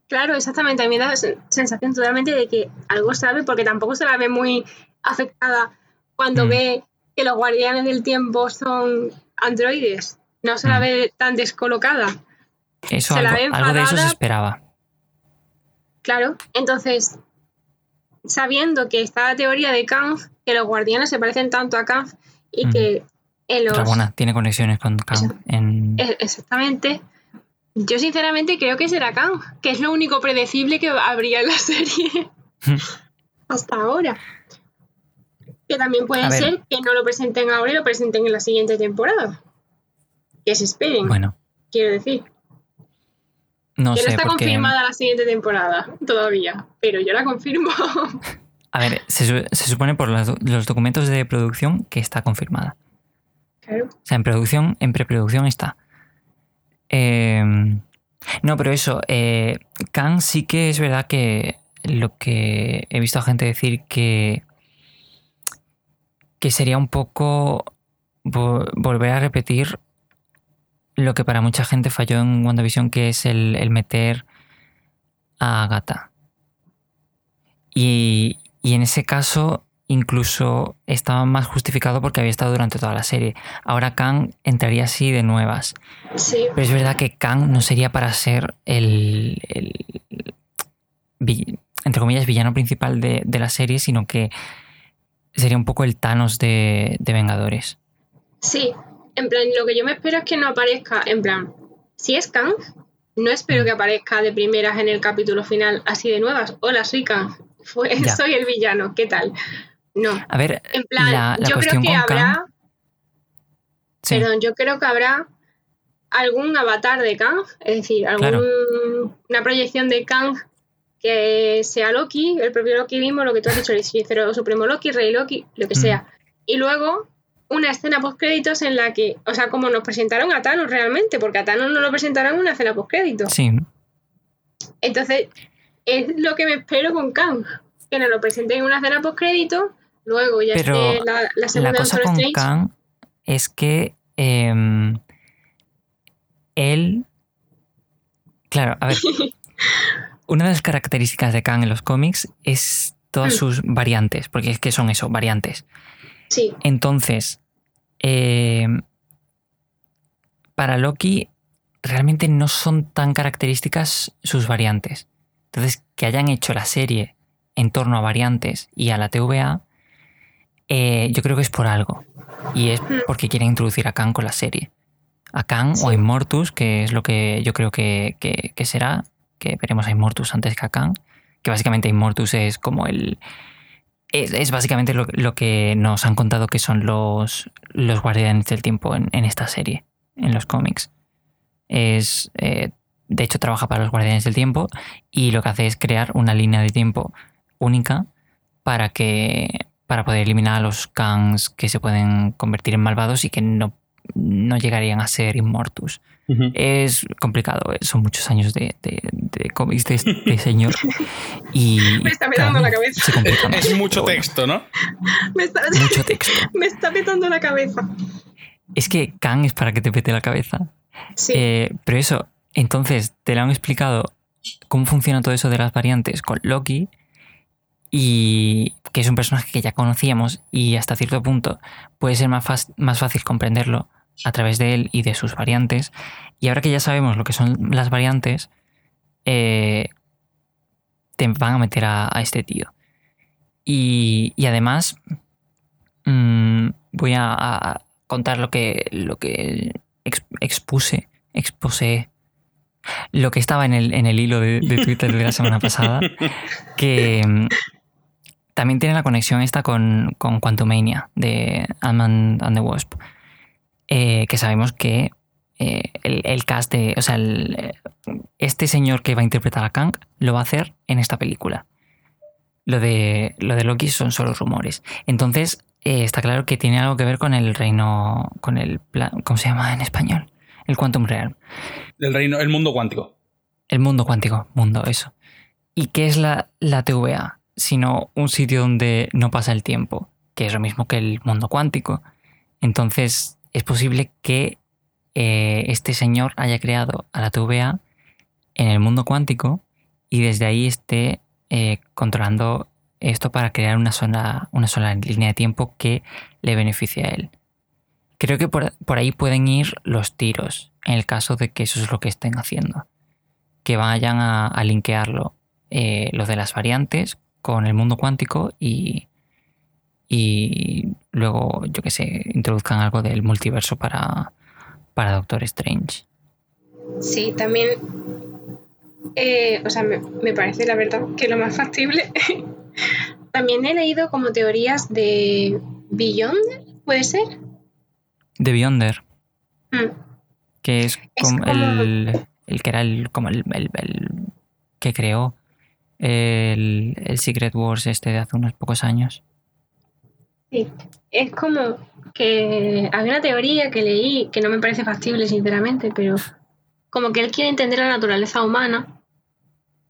Claro, exactamente. A mí me da la sensación totalmente de que algo sabe, porque tampoco se la ve muy afectada cuando mm. ve que los guardianes del tiempo son androides. No se la mm. ve tan descolocada. Eso, algo, algo de eso se esperaba. Claro, entonces, sabiendo que está la teoría de Kang, que los guardianes se parecen tanto a Kang y mm. que en los... tiene conexiones con Kang. Exactamente. Yo sinceramente creo que será Kang, que es lo único predecible que habría en la serie hasta ahora. Que también puede ser que no lo presenten ahora y lo presenten en la siguiente temporada. Que se esperen. Bueno. Quiero decir. No que no está confirmada la siguiente temporada todavía, pero yo la confirmo. A ver, se, supone por los, documentos de producción que está confirmada. Claro. O sea, en producción, en preproducción está. Em, no, pero eso, eh, Khan sí que es verdad que lo que he visto a gente decir que, que sería un poco volver a repetir lo que para mucha gente falló en WandaVision, que es el, meter a Agatha. Y, en ese caso incluso estaba más justificado porque había estado durante toda la serie. Ahora Kang entraría así de nuevas. Sí. Pero es verdad que Kang no sería para ser el, entre comillas, villano principal de, la serie, sino que sería un poco el Thanos de, de Vengadores. Sí, en plan, lo que yo me espero es que no aparezca, en plan, si es Kang, no espero que aparezca de primeras en el capítulo final así de nuevas. Hola, soy Kang. soy el villano, ¿qué tal? No. A ver, en plan, yo creo que habrá. Perdón, yo creo que habrá algún avatar de Kang, es decir, alguna proyección de Kang que sea Loki, el propio Loki mismo, lo que tú has dicho, el supremo Loki, Rey Loki, lo que mm. sea. Y luego una escena post créditos en la que, o sea, como nos presentaron a Thanos realmente, porque a Thanos no lo presentaron en una escena post créditos. Sí. Entonces, es lo que me espero con Kang, que nos lo presenten en una escena post créditos, luego ya esté la, la segunda la cosa con Kang es que em, él, claro, a ver, una de las características de Kang en los cómics es todas mm. sus variantes, porque es que son eso, variantes. Sí. Entonces, eh, para Loki realmente no son tan características sus variantes. Entonces, que hayan hecho la serie en torno a variantes y a la TVA, eh, yo creo que es por algo. Y es hmm. porque quieren introducir a Khan con la serie. A Khan o a Immortus, que es lo que yo creo que, será, que veremos a Immortus antes que a Khan, que básicamente Immortus es como el, es, básicamente lo, que nos han contado que son los, los guardianes del tiempo en, esta serie, en los cómics. Es, eh, de hecho, trabaja para los guardianes del tiempo y lo que hace es crear una línea de tiempo única para que para poder eliminar a los Kangs que se pueden convertir en malvados y que no, no llegarían a ser Immortus. Es complicado, eh, son muchos años de, de, cómics de este señor. Y me está petando la cabeza. Es mucho texto, ¿no? Me está, mucho texto. Me está petando la cabeza. Es que Kang es para que te pete la cabeza. Sí. Eh, pero eso, entonces te lo han explicado cómo funciona todo eso de las variantes con Loki y que es un personaje que ya conocíamos y hasta cierto punto puede ser más, más fácil comprenderlo a través de él y de sus variantes. Y ahora que ya sabemos lo que son las variantes, eh, te van a meter a, este tío. Y, además, mm, voy a, contar lo que, lo que expuse, expuse, lo que estaba en el, en el hilo de, Twitter de la semana pasada, que mm, también tiene la conexión esta con, con Quantumania de Ant-Man and the Wasp. Eh, que sabemos que eh, el, cast de. O sea, este señor que va a interpretar a Kang lo va a hacer en esta película. Lo de, lo de Loki son solo rumores. Entonces, eh, está claro que tiene algo que ver con el reino. con el. ¿Cómo se llama en español? El Quantum Realm. El reino, el mundo cuántico. El mundo cuántico, mundo, eso. ¿Y qué es la, la TVA? Sino un sitio donde no pasa el tiempo, que es lo mismo que el mundo cuántico. Entonces, es posible que eh, este señor haya creado a la TVA en el mundo cuántico y desde ahí esté eh, controlando esto para crear una sola, una sola línea de tiempo que le beneficie a él. Creo que por, ahí pueden ir los tiros, en el caso de que eso es lo que estén haciendo. Que vayan a, linkearlo, eh, lo de las variantes, con el mundo cuántico y, y luego, yo que sé, introduzcan algo del multiverso para, para Doctor Strange. Sí, también, eh, o sea, me, me, parece la verdad que lo más factible. también he leído como teorías de Beyonder, ¿puede ser? de Beyonder. Mm. Que es, como, El, que era el, como el, que creó el, Secret Wars este de hace unos pocos años. Sí, es como que había una teoría que leí que no me parece factible, sinceramente, pero como que él quiere entender la naturaleza humana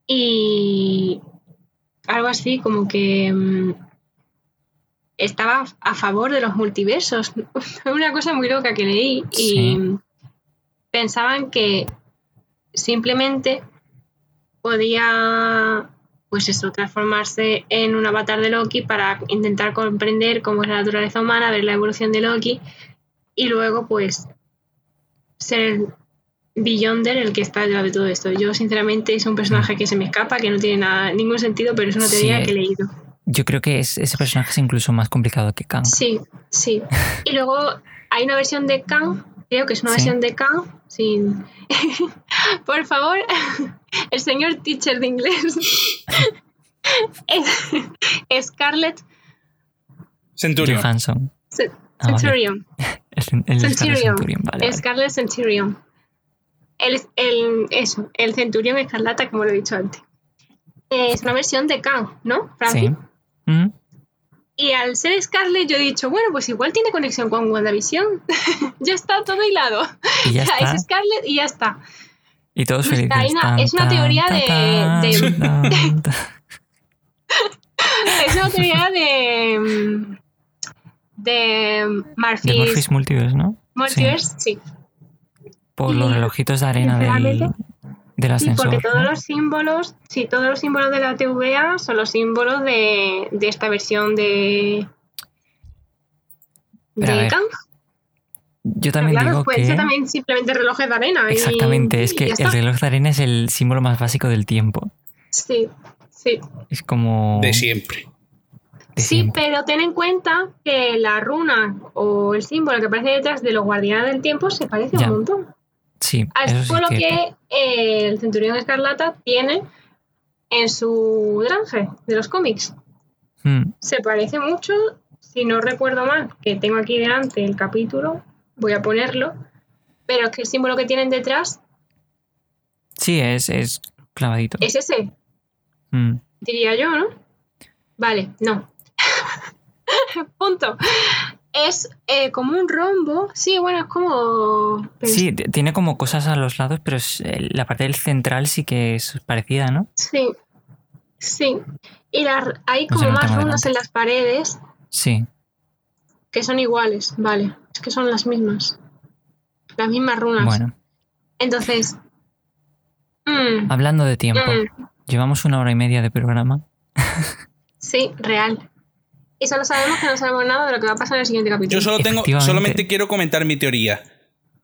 y algo así como que mm, estaba a favor de los multiversos. Una cosa muy loca que leí y pensaban que simplemente podía pues eso, transformarse en un avatar de Loki para intentar comprender cómo es la naturaleza humana, ver la evolución de Loki y luego pues ser Beyonder el que está detrás de todo esto. Yo sinceramente es un personaje que se me escapa, que no tiene nada, ningún sentido, pero es una teoría que he leído. Yo creo que ese personaje es incluso más complicado que Kang. Sí, sí. Y luego hay una versión de Kang, creo que es una versión de Kang sin... Por favor, el señor teacher de inglés. Scarlett Centurion. Johansson. Ah, Centurion. Centurion. Scarlett Centurion. El, el, eso, el Centurion Escarlata, como lo he dicho antes. Es una versión de Kang, ¿no, Francis? Sí. Y al ser Scarlett yo he dicho, bueno, pues igual tiene conexión con WandaVision. ya está todo hilado. ¿Y ya está? Es Scarlett y ya está. Y todos felices. es una teoría de... es una teoría de... De Murphy's... De Murphy's Multiverse, ¿no? Multiverse, sí. Por los relojitos de arena del, Sí, porque todos los símbolos, sí, todos los símbolos de la TVA son los símbolos de, esta versión de. de Kang. Yo también digo puede que... ser también simplemente relojes de arena. Exactamente, es que el reloj de arena es el símbolo más básico del tiempo. Sí, sí. Es como... De siempre. sí, pero ten en cuenta que la runa o el símbolo que aparece detrás de los guardianes del tiempo se parece un montón. Sí. Eso lo que eh, el Centurión Escarlata tiene en su traje de los cómics. Hmm. Se parece mucho, si no recuerdo mal, que tengo aquí delante el capítulo, voy a ponerlo, pero es que el símbolo que tienen detrás... Sí, es, es clavadito. Es ese. Hmm. Diría yo, ¿no? Vale, no. Punto es eh, como un rombo. Sí, bueno, es como. Sí, tiene como cosas a los lados, pero eh, la parte del central sí que es parecida, ¿no? Sí. Sí. Y hay como más runas en las paredes. Sí. Que son iguales, vale. Es que son las mismas. Las mismas runas. Bueno. Entonces. Mm, Hablando de tiempo, mm. llevamos una hora y media de programa. sí, real. Y solo sabemos que no sabemos nada de lo que va a pasar en el siguiente capítulo. Yo solo tengo, solamente quiero comentar mi teoría.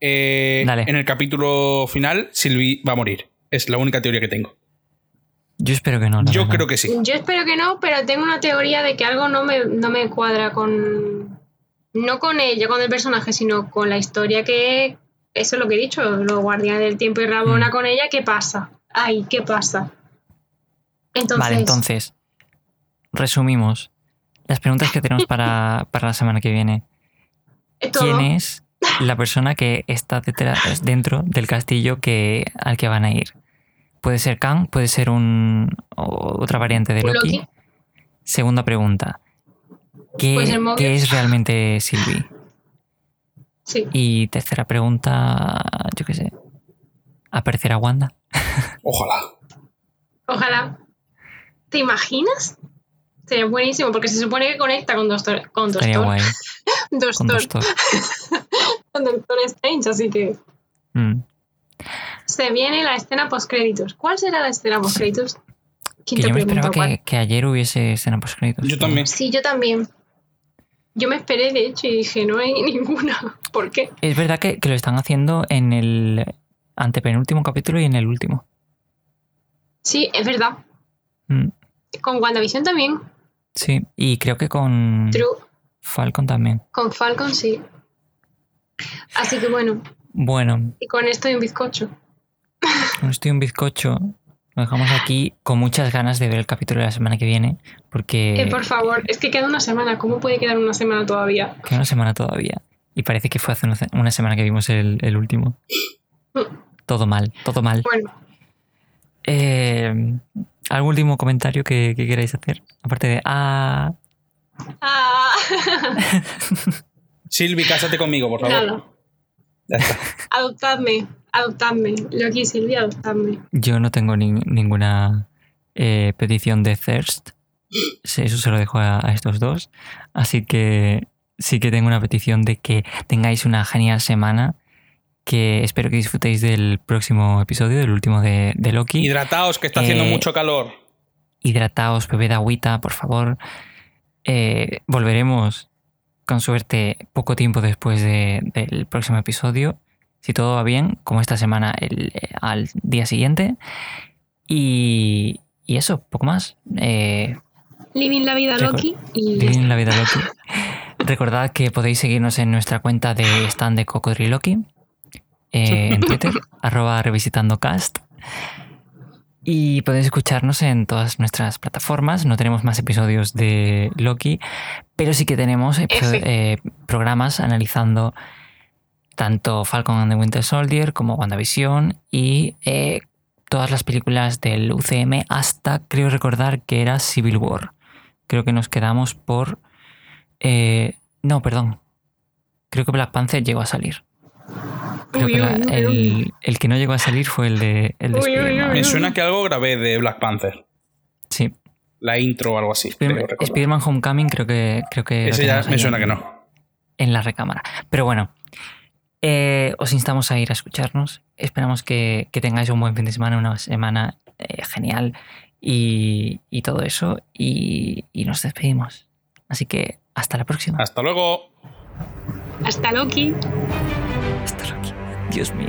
Eh, en el capítulo final, Sylvie va a morir. Es la única teoría que tengo. Yo espero que no. Yo creo que sí. Yo espero que no, pero tengo una teoría de que algo no me, no me cuadra con. No con ella, con el personaje, sino con la historia que. Eso es lo que he dicho, los guardianes del tiempo y Rabona mm. con ella, ¿qué pasa? Ay, ¿qué pasa? Entonces, vale, entonces. Resumimos las preguntas que tenemos para, la semana que viene. ¿Quién es la persona que está detrás, dentro del castillo que, al que van a ir? Puede ser Kang, puede ser un, otra variante de Loki. Segunda pregunta. ¿Qué, es realmente Sylvie? Sí. Y tercera pregunta, yo qué sé. ¿Aparecerá Wanda? Ojalá. Ojalá. ¿Te imaginas? Sería buenísimo porque se supone que conecta con Doctor. Con Doctor. guay. Doctor. Con, Doctor. con Doctor Strange, así que. Mm. Se viene la escena post-créditos. ¿Cuál será la escena post-créditos? Que yo me esperaba que, que, ayer hubiese escena post-créditos. Yo también. Sí, yo también. Yo me esperé, de hecho, y dije, no hay ninguna. ¿Por qué? Es verdad que, que lo están haciendo en el antepenúltimo capítulo y en el último. Sí, es verdad. Mm. Con WandaVision también. Sí, y creo que con True. Falcon también. Con Falcon sí. Así que bueno. Bueno. Y con esto y un bizcocho. Con esto y un bizcocho. Lo dejamos aquí con muchas ganas de ver el capítulo de la semana que viene. Porque. Eh, por favor, es que queda una semana. ¿Cómo puede quedar una semana todavía? Queda una semana todavía. Y parece que fue hace una, semana que vimos el, el último. todo mal, todo mal. Bueno. Eh, ¿Algún último comentario que, que, queráis hacer? Aparte de. Ah. Ah. Silvi, cásate conmigo, por favor. Nada. Ya está. Adoptadme, adoptadme. Loki y Silvia, adoptadme. Yo no tengo ni, ninguna eh, petición de Thirst. Eso se lo dejo a, a estos dos. Así que sí que tengo una petición de que tengáis una genial semana que espero que disfrutéis del próximo episodio, del último de, de Loki. Hidrataos, que está haciendo Eh, mucho calor. Hidrataos, bebed agüita, por favor. Eh, volveremos, con suerte, poco tiempo después de- del próximo episodio. Si todo va bien, como esta semana, el- eh, al día siguiente. Y, y eso, poco más. Eh, Living la vida Loki y en la vida Loki. Recordad que podéis seguirnos en nuestra cuenta de stand de Cocodriloqui eh, en Twitter, arroba revisitando cast. Y podéis escucharnos en todas nuestras plataformas. No tenemos más episodios de Loki, pero sí que tenemos F. eh, programas analizando tanto Falcon and the Winter Soldier como WandaVision y eh, todas las películas del UCM hasta creo recordar que era Civil War. Creo que nos quedamos por... eh, no, perdón. Creo que Black Panther llegó a salir. Creo Uy, que la- uy, uy, uy. el, el que no llegó a salir fue el de, el de Uy, uy, Spider-Man. uy. Me suena que algo grabé de Black Panther. Sí. La intro o algo así. Spider-. Spider-Man Homecoming creo que, creo que Ese ya me suena en- que no. en la recámara. Pero bueno, eh, os instamos a ir a escucharnos. Esperamos que, que tengáis un buen fin de semana, una semana eh, genial y, y todo eso. Y, y nos despedimos. Así que hasta la próxima. Hasta luego. Hasta Loki. Hasta luego. Dios mío.